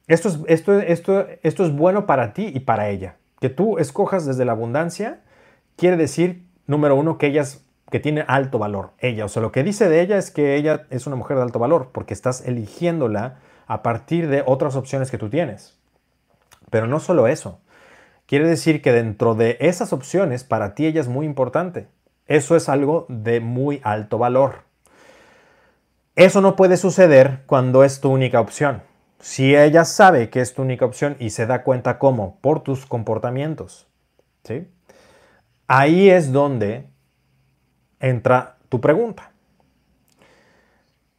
Speaker 1: esto es, esto, esto, esto es bueno para ti y para ella. Que tú escojas desde la abundancia quiere decir, número uno, que ella que tiene alto valor. Ella, o sea, lo que dice de ella es que ella es una mujer de alto valor, porque estás eligiéndola a partir de otras opciones que tú tienes. Pero no solo eso. Quiere decir que dentro de esas opciones, para ti ella es muy importante. Eso es algo de muy alto valor. Eso no puede suceder cuando es tu única opción. Si ella sabe que es tu única opción y se da cuenta cómo, por tus comportamientos, ¿sí? Ahí es donde entra tu pregunta.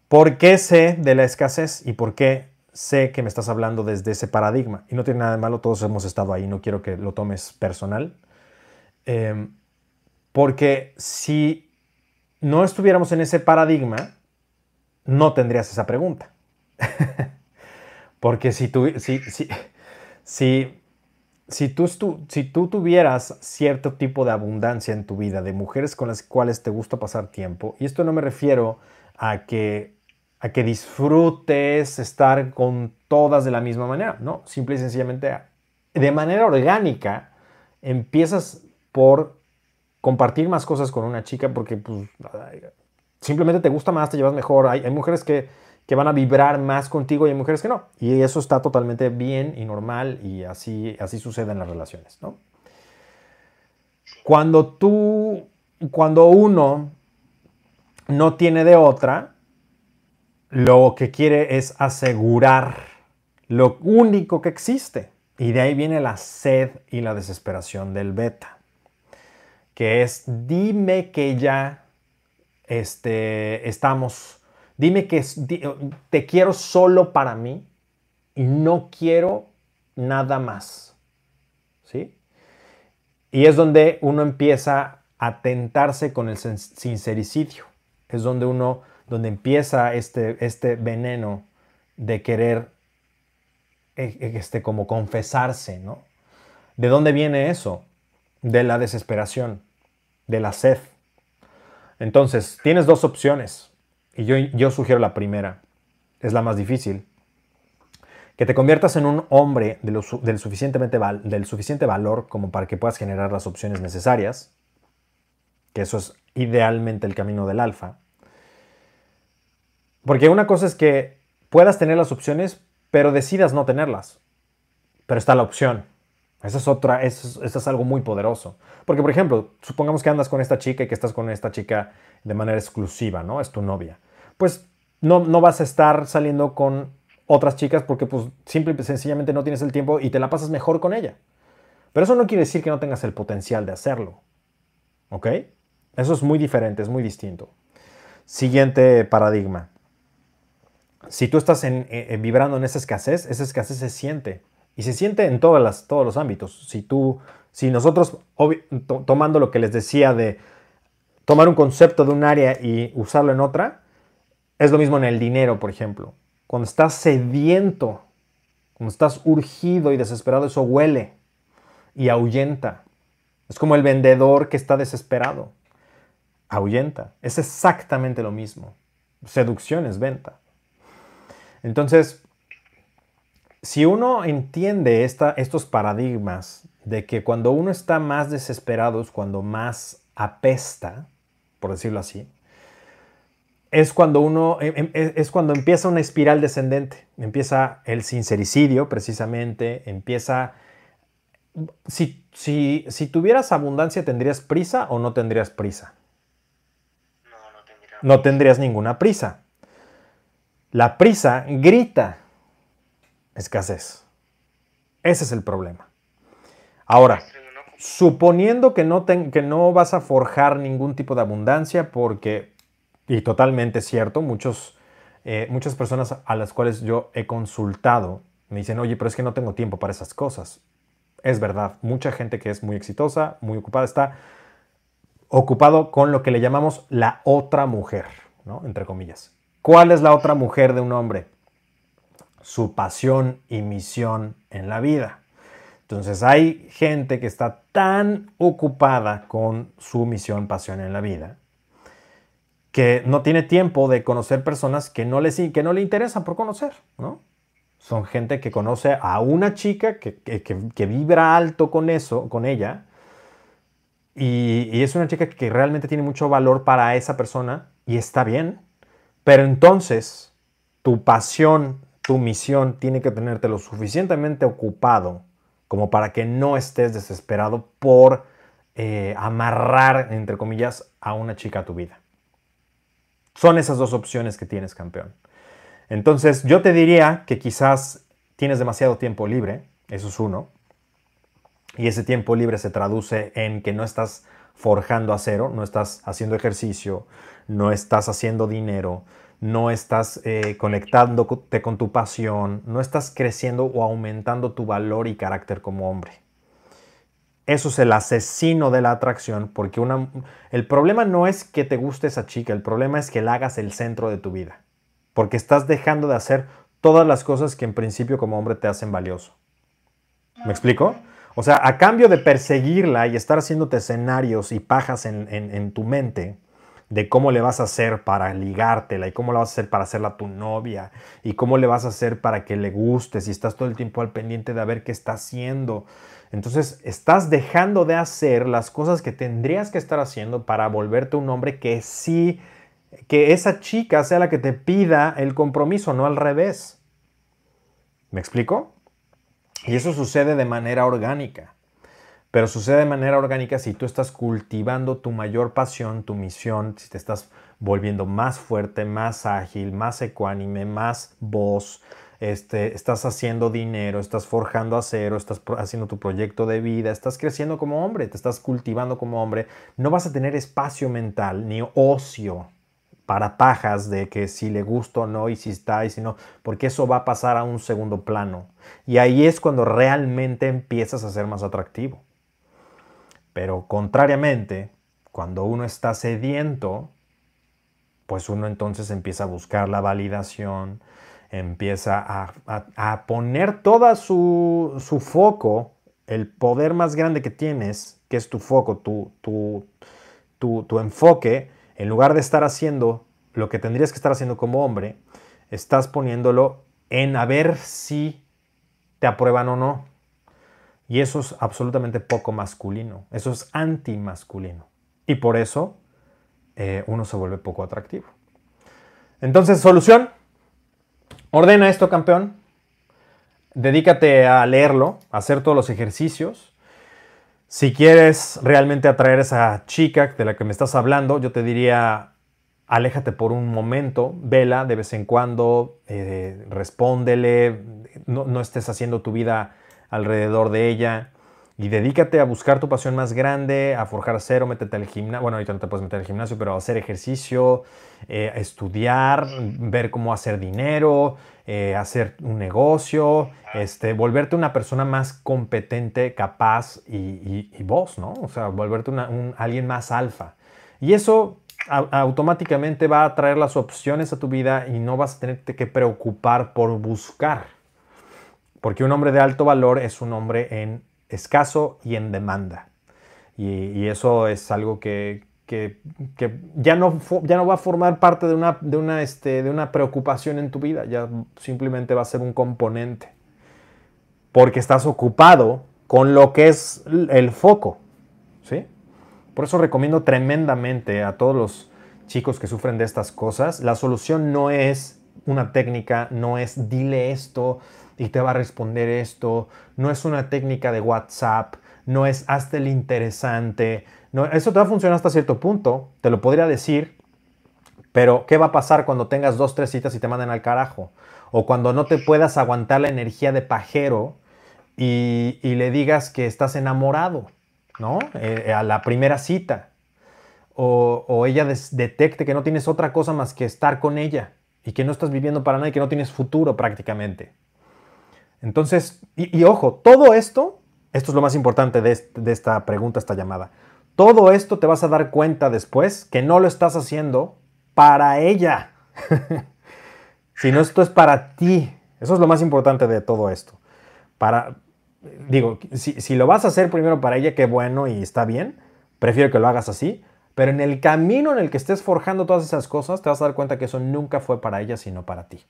Speaker 1: ¿Por qué sé de la escasez y por qué sé que me estás hablando desde ese paradigma? Y no tiene nada de malo, todos hemos estado ahí, no quiero que lo tomes personal. Em, porque si no estuviéramos en ese paradigma, no tendrías esa pregunta. Porque si tú, si, si, si, tú, si tú tuvieras cierto tipo de abundancia en tu vida, de mujeres con las cuales te gusta pasar tiempo, y esto no me refiero a que, a que disfrutes estar con todas de la misma manera, no, simple y sencillamente de manera orgánica empiezas por compartir más cosas con una chica porque pues, simplemente te gusta más, te llevas mejor. Hay, mujeres que, van a vibrar más contigo y hay mujeres que no. Y eso está totalmente bien y normal y así, así sucede en las relaciones, ¿no? Cuando tú, cuando uno no tiene de otra, lo que quiere es asegurar lo único que existe. Y de ahí viene la sed y la desesperación del beta, que es dime que ya este, estamos, dime que te quiero solo para mí y no quiero nada más. ¿Sí? Y es donde uno empieza a tentarse con el sincericidio. Es donde uno, donde empieza este, este veneno de querer e, e, este, como confesarse, ¿no? ¿De dónde viene eso? De la desesperación, de la sed. Entonces, tienes dos opciones. Y yo, yo sugiero la primera. Es la más difícil. Que te conviertas en un hombre del, suficientemente del suficiente valor como para que puedas generar las opciones necesarias. Que eso es idealmente el camino del alfa. Porque una cosa es que puedas tener las opciones, pero decidas no tenerlas. Pero está la opción. Esa es otra, eso, es algo muy poderoso. Porque, por ejemplo, supongamos que andas con esta chica y que estás con esta chica de manera exclusiva, ¿no? Es tu novia. Pues no, no vas a estar saliendo con otras chicas porque, pues, simple y sencillamente no tienes el tiempo y te la pasas mejor con ella. Pero eso no quiere decir que no tengas el potencial de hacerlo. ¿Ok? Eso es muy diferente, es muy distinto. Siguiente paradigma. Si tú estás vibrando en esa escasez, esa escasez se siente. Y se siente en todas las, todos los ámbitos. Si tú, si nosotros, tomando lo que les decía de tomar un concepto de un área y usarlo en otra, es lo mismo en el dinero, por ejemplo. Cuando estás sediento, cuando estás urgido y desesperado, eso huele y ahuyenta. Es como el vendedor que está desesperado. Ahuyenta. Es exactamente lo mismo. Seducción es venta. Entonces, si uno entiende estos paradigmas de que cuando uno está más desesperado es cuando más apesta, por decirlo así, es cuando uno, em, em, es cuando empieza una espiral descendente, empieza el sincericidio precisamente, empieza... Si, si, si tuvieras abundancia, ¿tendrías prisa o no tendrías prisa?
Speaker 2: No, no tendría.
Speaker 1: No tendrías ninguna prisa. La prisa grita escasez. Ese es el problema. Ahora, suponiendo que no, que no vas a forjar ningún tipo de abundancia, porque, y totalmente cierto, muchos, eh, muchas personas a las cuales yo he consultado me dicen, oye, pero es que no tengo tiempo para esas cosas. Es verdad, mucha gente que es muy exitosa, muy ocupada, está ocupado con lo que le llamamos la otra mujer, ¿no? Entre comillas. ¿Cuál es la otra mujer de un hombre? Su pasión y misión en la vida. Entonces hay gente que está tan ocupada con su misión, pasión en la vida, que no tiene tiempo de conocer personas que no, les, que no le interesan por conocer, ¿no? Son gente que conoce a una chica que, que- que- que vibra alto con eso, con ella, y, y es una chica que realmente tiene mucho valor para esa persona y está bien, pero entonces tu pasión, tu misión tiene que tenerte lo suficientemente ocupado como para que no estés desesperado por eh, amarrar, entre comillas, a una chica a tu vida. Son esas dos opciones que tienes, campeón. Entonces, yo te diría que quizás tienes demasiado tiempo libre, eso es uno, y ese tiempo libre se traduce en que no estás forjando acero, no estás haciendo ejercicio, no estás haciendo dinero, no estás eh, conectándote con tu pasión, no estás creciendo o aumentando tu valor y carácter como hombre. Eso es el asesino de la atracción, porque el problema no es que te guste esa chica, el problema es que la hagas el centro de tu vida, porque estás dejando de hacer todas las cosas que en principio como hombre te hacen valioso. ¿Me explico? O sea, a cambio de perseguirla y estar haciéndote escenarios y pajas en tu mente de cómo le vas a hacer para ligártela y cómo le vas a hacer para hacerla tu novia y cómo le vas a hacer para que le gustes y estás todo el tiempo al pendiente de ver qué está haciendo. Entonces, estás dejando de hacer las cosas que tendrías que estar haciendo para volverte un hombre que sí, que esa chica sea la que te pida el compromiso, no al revés. ¿Me explico? Y eso sucede de manera orgánica. Pero sucede de manera orgánica si tú estás cultivando tu mayor pasión, tu misión, si te estás volviendo más fuerte, más ágil, más ecuánime, más voz, este, estás haciendo dinero, estás forjando acero, estás haciendo tu proyecto de vida, estás creciendo como hombre, te estás cultivando como hombre, no vas a tener espacio mental ni ocio para pajas de que si le gusta o no y si está y si no, porque eso va a pasar a un segundo plano. Y ahí es cuando realmente empiezas a ser más atractivo. Pero contrariamente, cuando uno está sediento, pues uno entonces empieza a buscar la validación, empieza a, poner toda su, su foco, el poder más grande que tienes, que es tu foco, tu, tu, tu, tu enfoque, en lugar de estar haciendo lo que tendrías que estar haciendo como hombre, estás poniéndolo en a ver si te aprueban o no. Y eso es absolutamente poco masculino, eso es antimasculino. Y por eso eh, uno se vuelve poco atractivo. Entonces, solución, ordena esto, campeón. Dedícate a leerlo, a hacer todos los ejercicios. Si quieres realmente atraer a esa chica de la que me estás hablando, yo te diría, aléjate por un momento, vela de vez en cuando, eh, respóndele, no, no estés haciendo tu vida alrededor de ella y dedícate a buscar tu pasión más grande, a forjar acero, métete al gimnasio, bueno, ahorita no te puedes meter al gimnasio, pero hacer ejercicio, eh, estudiar, ver cómo hacer dinero, eh, hacer un negocio, este, volverte una persona más competente, capaz y, y- y vos, ¿no? O sea, volverte una- un, alguien más alfa. Y eso automáticamente va a traer las opciones a tu vida y no vas a tenerte que preocupar por buscar. Porque un hombre de alto valor es un hombre en escaso y en demanda. Y, eso es algo que, ya, no, ya no va a formar parte de una, de, una, este, de una preocupación en tu vida, ya simplemente va a ser un componente. Porque estás ocupado con lo que es el foco. ¿sí? Por eso recomiendo tremendamente a todos los chicos que sufren de estas cosas, la solución no es una técnica, no es dile esto y te va a responder esto, no es una técnica de WhatsApp, no es hazte el interesante, no, eso te va a funcionar hasta cierto punto, te lo podría decir, pero ¿qué va a pasar cuando tengas dos, tres citas y te manden al carajo? O cuando no te puedas aguantar la energía de pajero y, le digas que estás enamorado, ¿no? Eh, a la primera cita. O, ella detecte que no tienes otra cosa más que estar con ella y que no estás viviendo para nada y que no tienes futuro prácticamente. Entonces, y, ojo, todo esto, esto es lo más importante de, esta pregunta, esta llamada. Todo esto te vas a dar cuenta después que no lo estás haciendo para ella, sino esto es para ti. Eso es lo más importante de todo esto. Para, digo, si, lo vas a hacer primero para ella, qué bueno y está bien. Prefiero que lo hagas así. Pero en el camino en el que estés forjando todas esas cosas, te vas a dar cuenta que eso nunca fue para ella, sino para ti.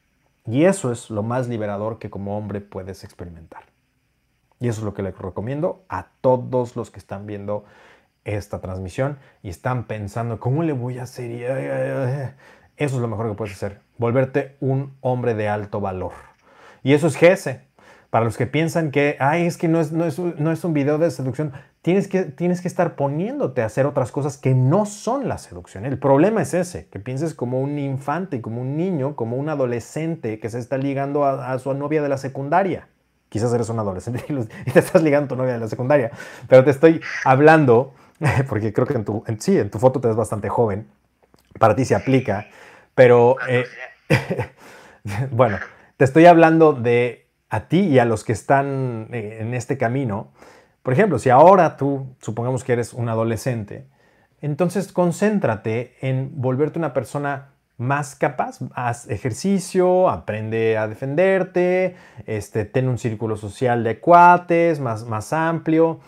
Speaker 1: Y eso es lo más liberador que como hombre puedes experimentar. Y eso es lo que le recomiendo a todos los que están viendo esta transmisión y están pensando, ¿cómo le voy a hacer? Eso es lo mejor que puedes hacer, volverte un hombre de alto valor. Y eso es GS. Para los que piensan que, ay, es que no es, no es, no es un video de seducción, tienes que, tienes que estar poniéndote a hacer otras cosas que no son la seducción. El problema es ese, que pienses como un infante, como un niño, como un adolescente que se está ligando a, a su novia de la secundaria. Quizás eres un adolescente y te estás ligando a tu novia de la secundaria, pero te estoy hablando, porque creo que en tu, sí, en tu foto te ves bastante joven, para ti se aplica, pero eh, bueno, te estoy hablando de a ti y a los que están eh, en este camino. Por ejemplo, si ahora tú, supongamos que eres un adolescente, entonces concéntrate en volverte una persona más capaz. Haz ejercicio, aprende a defenderte, este, ten un círculo social de cuates más, más amplio.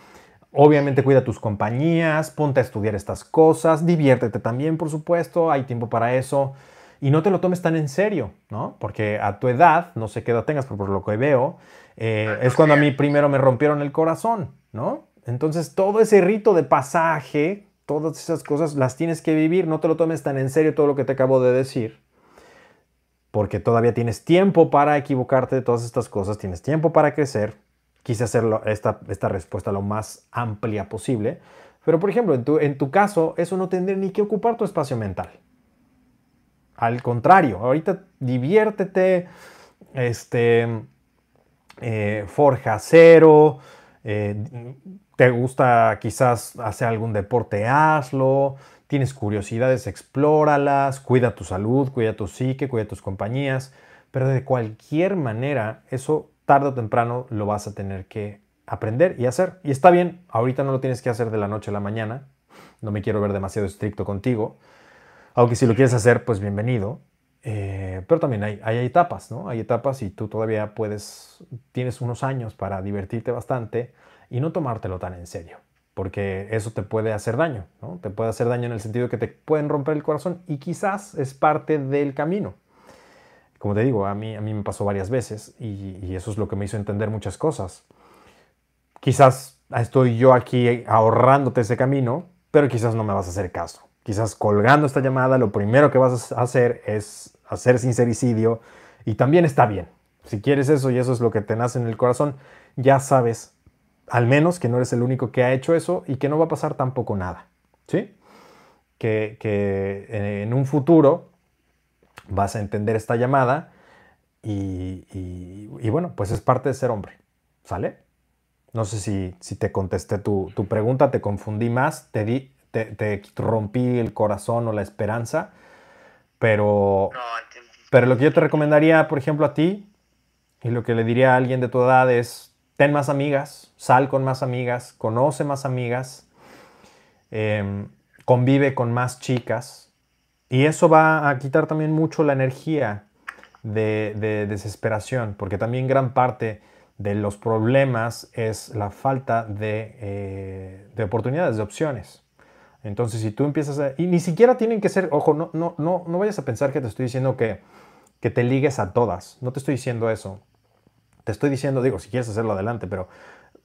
Speaker 1: Obviamente cuida tus compañías, ponte a estudiar estas cosas, diviértete también, por supuesto, hay tiempo para eso. Y no te lo tomes tan en serio, ¿no? Porque a tu edad, no sé qué edad tengas, pero por lo que veo, eh, es cuando a mí primero me rompieron el corazón, ¿no? Entonces todo ese rito de pasaje, todas esas cosas las tienes que vivir, no te lo tomes tan en serio todo lo que te acabo de decir, porque todavía tienes tiempo para equivocarte de todas estas cosas, tienes tiempo para crecer. Quise hacer esta, esta respuesta lo más amplia posible, pero por ejemplo, en tu, en tu caso, eso no tendría ni que ocupar tu espacio mental. Al contrario, ahorita diviértete, este, eh, forja cero, eh, te gusta quizás hacer algún deporte, hazlo, tienes curiosidades, explóralas, cuida tu salud, cuida tu psique, cuida tus compañías, pero de cualquier manera, eso tarde o temprano lo vas a tener que aprender y hacer. Y está bien, ahorita no lo tienes que hacer de la noche a la mañana, no me quiero ver demasiado estricto contigo, aunque si lo quieres hacer, pues bienvenido. Eh, pero también hay, hay, etapas, ¿no? Hay etapas y tú todavía puedes, tienes unos años para divertirte bastante y no tomártelo tan en serio, porque eso te puede hacer daño, ¿no? Te puede hacer daño en el sentido que te pueden romper el corazón y quizás es parte del camino. Como te digo, a mí, a mí me pasó varias veces y, y eso es lo que me hizo entender muchas cosas. Quizás estoy yo aquí ahorrándote ese camino, pero quizás no me vas a hacer caso quizás colgando esta llamada, lo primero que vas a hacer es hacer sincericidio y también está bien. Si quieres eso y eso es lo que te nace en el corazón, ya sabes al menos que no eres el único que ha hecho eso y que no va a pasar tampoco nada. ¿Sí? Que, que en un futuro vas a entender esta llamada y, y, bueno, pues es parte de ser hombre. ¿Sale? No sé si, si te contesté tu, tu, pregunta, te confundí más, te di te, rompí el corazón o la esperanza, pero, pero lo que yo te recomendaría, por ejemplo, a ti, y lo que le diría a alguien de tu edad es, ten más amigas, sal con más amigas, conoce más amigas, em, convive con más chicas, y eso va a quitar también mucho la energía de, desesperación, porque también gran parte de los problemas es la falta de, eh, de oportunidades, de opciones. Entonces, si tú empiezas a... Y ni siquiera tienen que ser, ojo, no, no, no, no vayas a pensar que te estoy diciendo que, que te ligues a todas. No te estoy diciendo eso. Te estoy diciendo, digo, si quieres hacerlo adelante, pero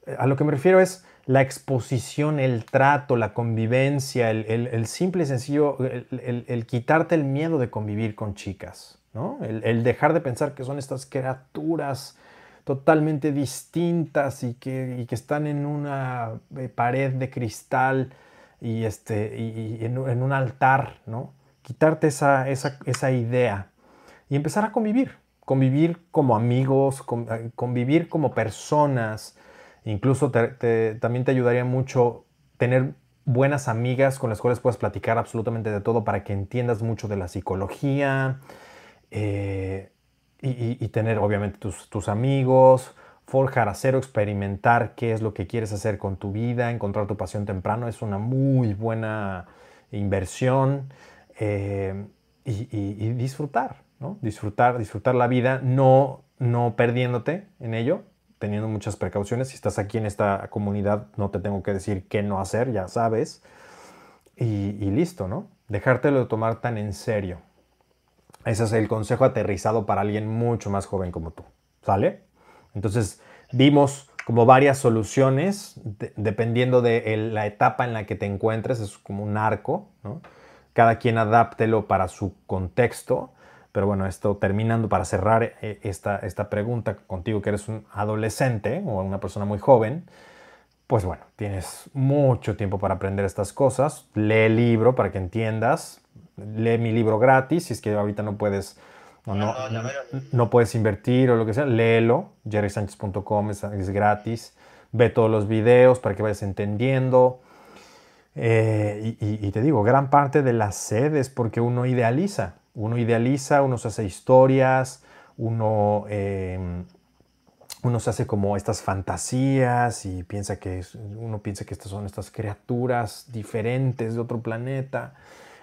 Speaker 1: eh, a lo que me refiero es, la exposición, el trato, la convivencia, el, simple y sencillo, el, quitarte el miedo de convivir con chicas, ¿no? El, dejar de pensar que son estas criaturas totalmente distintas y que, que están en una eh, pared de cristal y, este, y, en, un altar, ¿no? Quitarte esa, esa, idea y empezar a convivir, convivir como amigos, eh, convivir como personas, Incluso también te ayudaría mucho tener buenas amigas con las cuales puedas platicar absolutamente de todo para que entiendas mucho de la psicología eh, y, tener obviamente tus, amigos, forjar, hacer o experimentar qué es lo que quieres hacer con tu vida, encontrar tu pasión temprano es una muy buena inversión eh, y, disfrutar, ¿no? Disfrutar, disfrutar la vida, no, no perdiéndote en ello, teniendo muchas precauciones. Si estás aquí en esta comunidad, no te tengo que decir qué no hacer, ya sabes. Y, listo, ¿no? Dejártelo de tomar tan en serio. Ese es el consejo aterrizado para alguien mucho más joven como tú. ¿Sale? Entonces, vimos como varias soluciones dependiendo de la etapa en la que te encuentres. Es como un arco. Cada quien adáptelo para su contexto pero bueno, esto terminando para cerrar eh, esta, esta pregunta contigo que eres un adolescente o una persona muy joven, pues bueno, tienes mucho tiempo para aprender estas cosas. Lee el libro para que entiendas. Lee mi libro gratis, si es que ahorita no puedes, no, no, no puedes invertir o lo que sea, léelo. jerrysanchez.com es, es, gratis. Ve todos los videos para que vayas entendiendo. Eh, y, y te digo, gran parte de la sed es porque uno idealiza. Uno idealiza, uno se hace historias, uno, em, uno se hace como estas fantasías y piensa que uno piensa que estas son estas criaturas diferentes de otro planeta.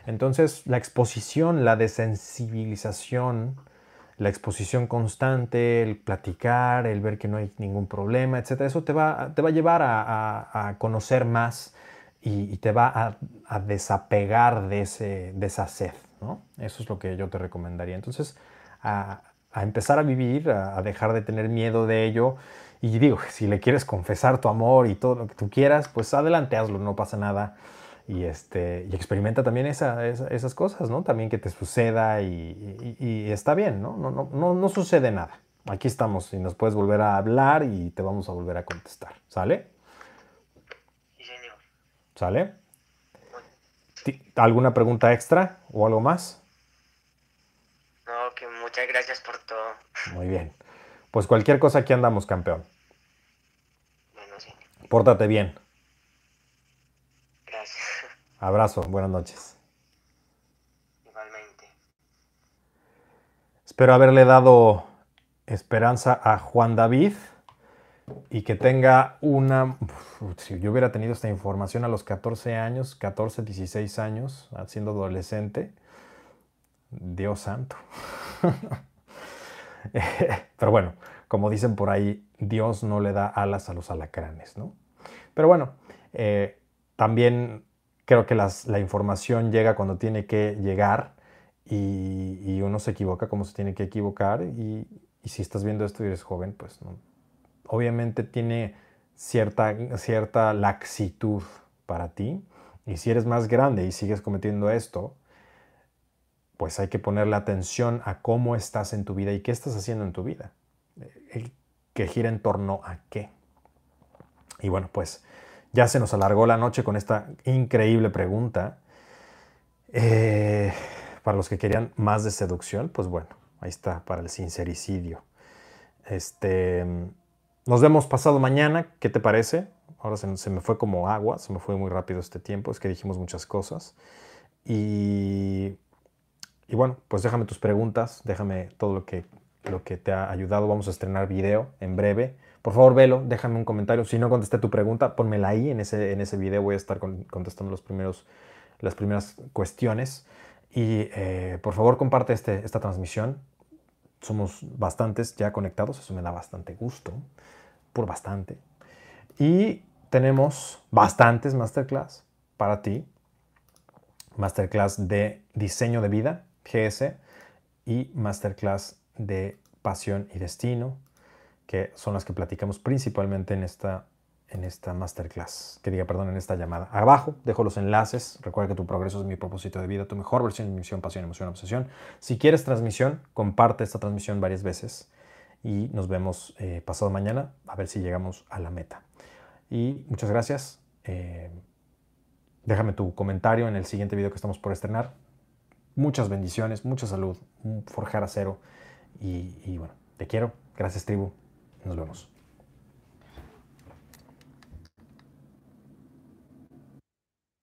Speaker 1: Entonces la exposición, la desensibilización, la exposición constante, el platicar, el ver que no hay ningún problema, etc. Eso te va, te va a llevar a, conocer más y, te va a, desapegar de, ese, de esa sed. Eso es lo que yo te recomendaría. Entonces, a, empezar a vivir, a, dejar de tener miedo de ello. Y digo, si le quieres confesar tu amor y todo lo que tú quieras, pues adelante, hazlo, no pasa nada. Y, este, y experimenta también esas cosas, ¿no? También que te suceda y, está bien, ¿no? No, no, no, no sucede nada. Aquí estamos y nos puedes volver a hablar y te vamos a volver a contestar. ¿Sale?
Speaker 2: Sí, señor.
Speaker 1: ¿Sale? ¿Alguna pregunta extra o algo más?
Speaker 2: No, que muchas gracias por todo.
Speaker 1: Muy bien. Pues cualquier cosa aquí andamos, campeón.
Speaker 2: Bueno, sí.
Speaker 1: Pórtate bien. Abrazo, buenas noches.
Speaker 2: Igualmente.
Speaker 1: Espero haberle dado esperanza a Juan David y que tenga una... si yo hubiera tenido esta información a los 14 años, 14, 16 años, siendo adolescente, Dios santo. Pero bueno, como dicen por ahí, Dios no le da alas a los alacranes, ¿no? Pero bueno, eh, también creo que la información llega cuando tiene que llegar y, uno se equivoca como se tiene que equivocar y, y si estás viendo esto y eres joven, pues no, obviamente tiene cierta, cierta laxitud para ti. Y si eres más grande y sigues cometiendo esto, pues hay que ponerle atención a cómo estás en tu vida y qué estás haciendo en tu vida. Eh, que gira en torno a qué. Y bueno, pues ya se nos alargó la noche con esta increíble pregunta. Eh, para los que querían más de seducción, pues bueno, ahí está, para el sincericidio. Este, nos vemos pasado mañana, ¿qué te parece? Ahora se, me fue como agua, se me fue muy rápido este tiempo, es que dijimos muchas cosas. Y, y bueno, pues déjame tus preguntas, déjame todo lo que, lo que te ha ayudado. Vamos a estrenar video en breve. Por favor, velo, déjame un comentario. Si no contesté tu pregunta, ponmela ahí. En ese, en ese video voy a estar contestando primeros, las primeras cuestiones. Y eh, por favor, comparte este, esta transmisión somos bastantes ya conectados, eso me da bastante gusto, por bastante. Y tenemos bastantes masterclass para ti, masterclass de diseño de vida, GS, y masterclass de pasión y destino, que son las que platicamos principalmente en esta, en esta masterclass, que diga, perdón, en esta llamada. Abajo dejo los enlaces. Recuerda que tu progreso es mi propósito de vida, tu mejor versión de misión, pasión, emoción, obsesión. Si quieres transmisión, comparte esta transmisión varias veces y nos vemos eh, pasado mañana a ver si llegamos a la meta. Y muchas gracias. Eh, déjame tu comentario en el siguiente video que estamos por estrenar. Muchas bendiciones, mucha salud, forjar acero y, y bueno, te quiero. Gracias tribu. Nos vemos.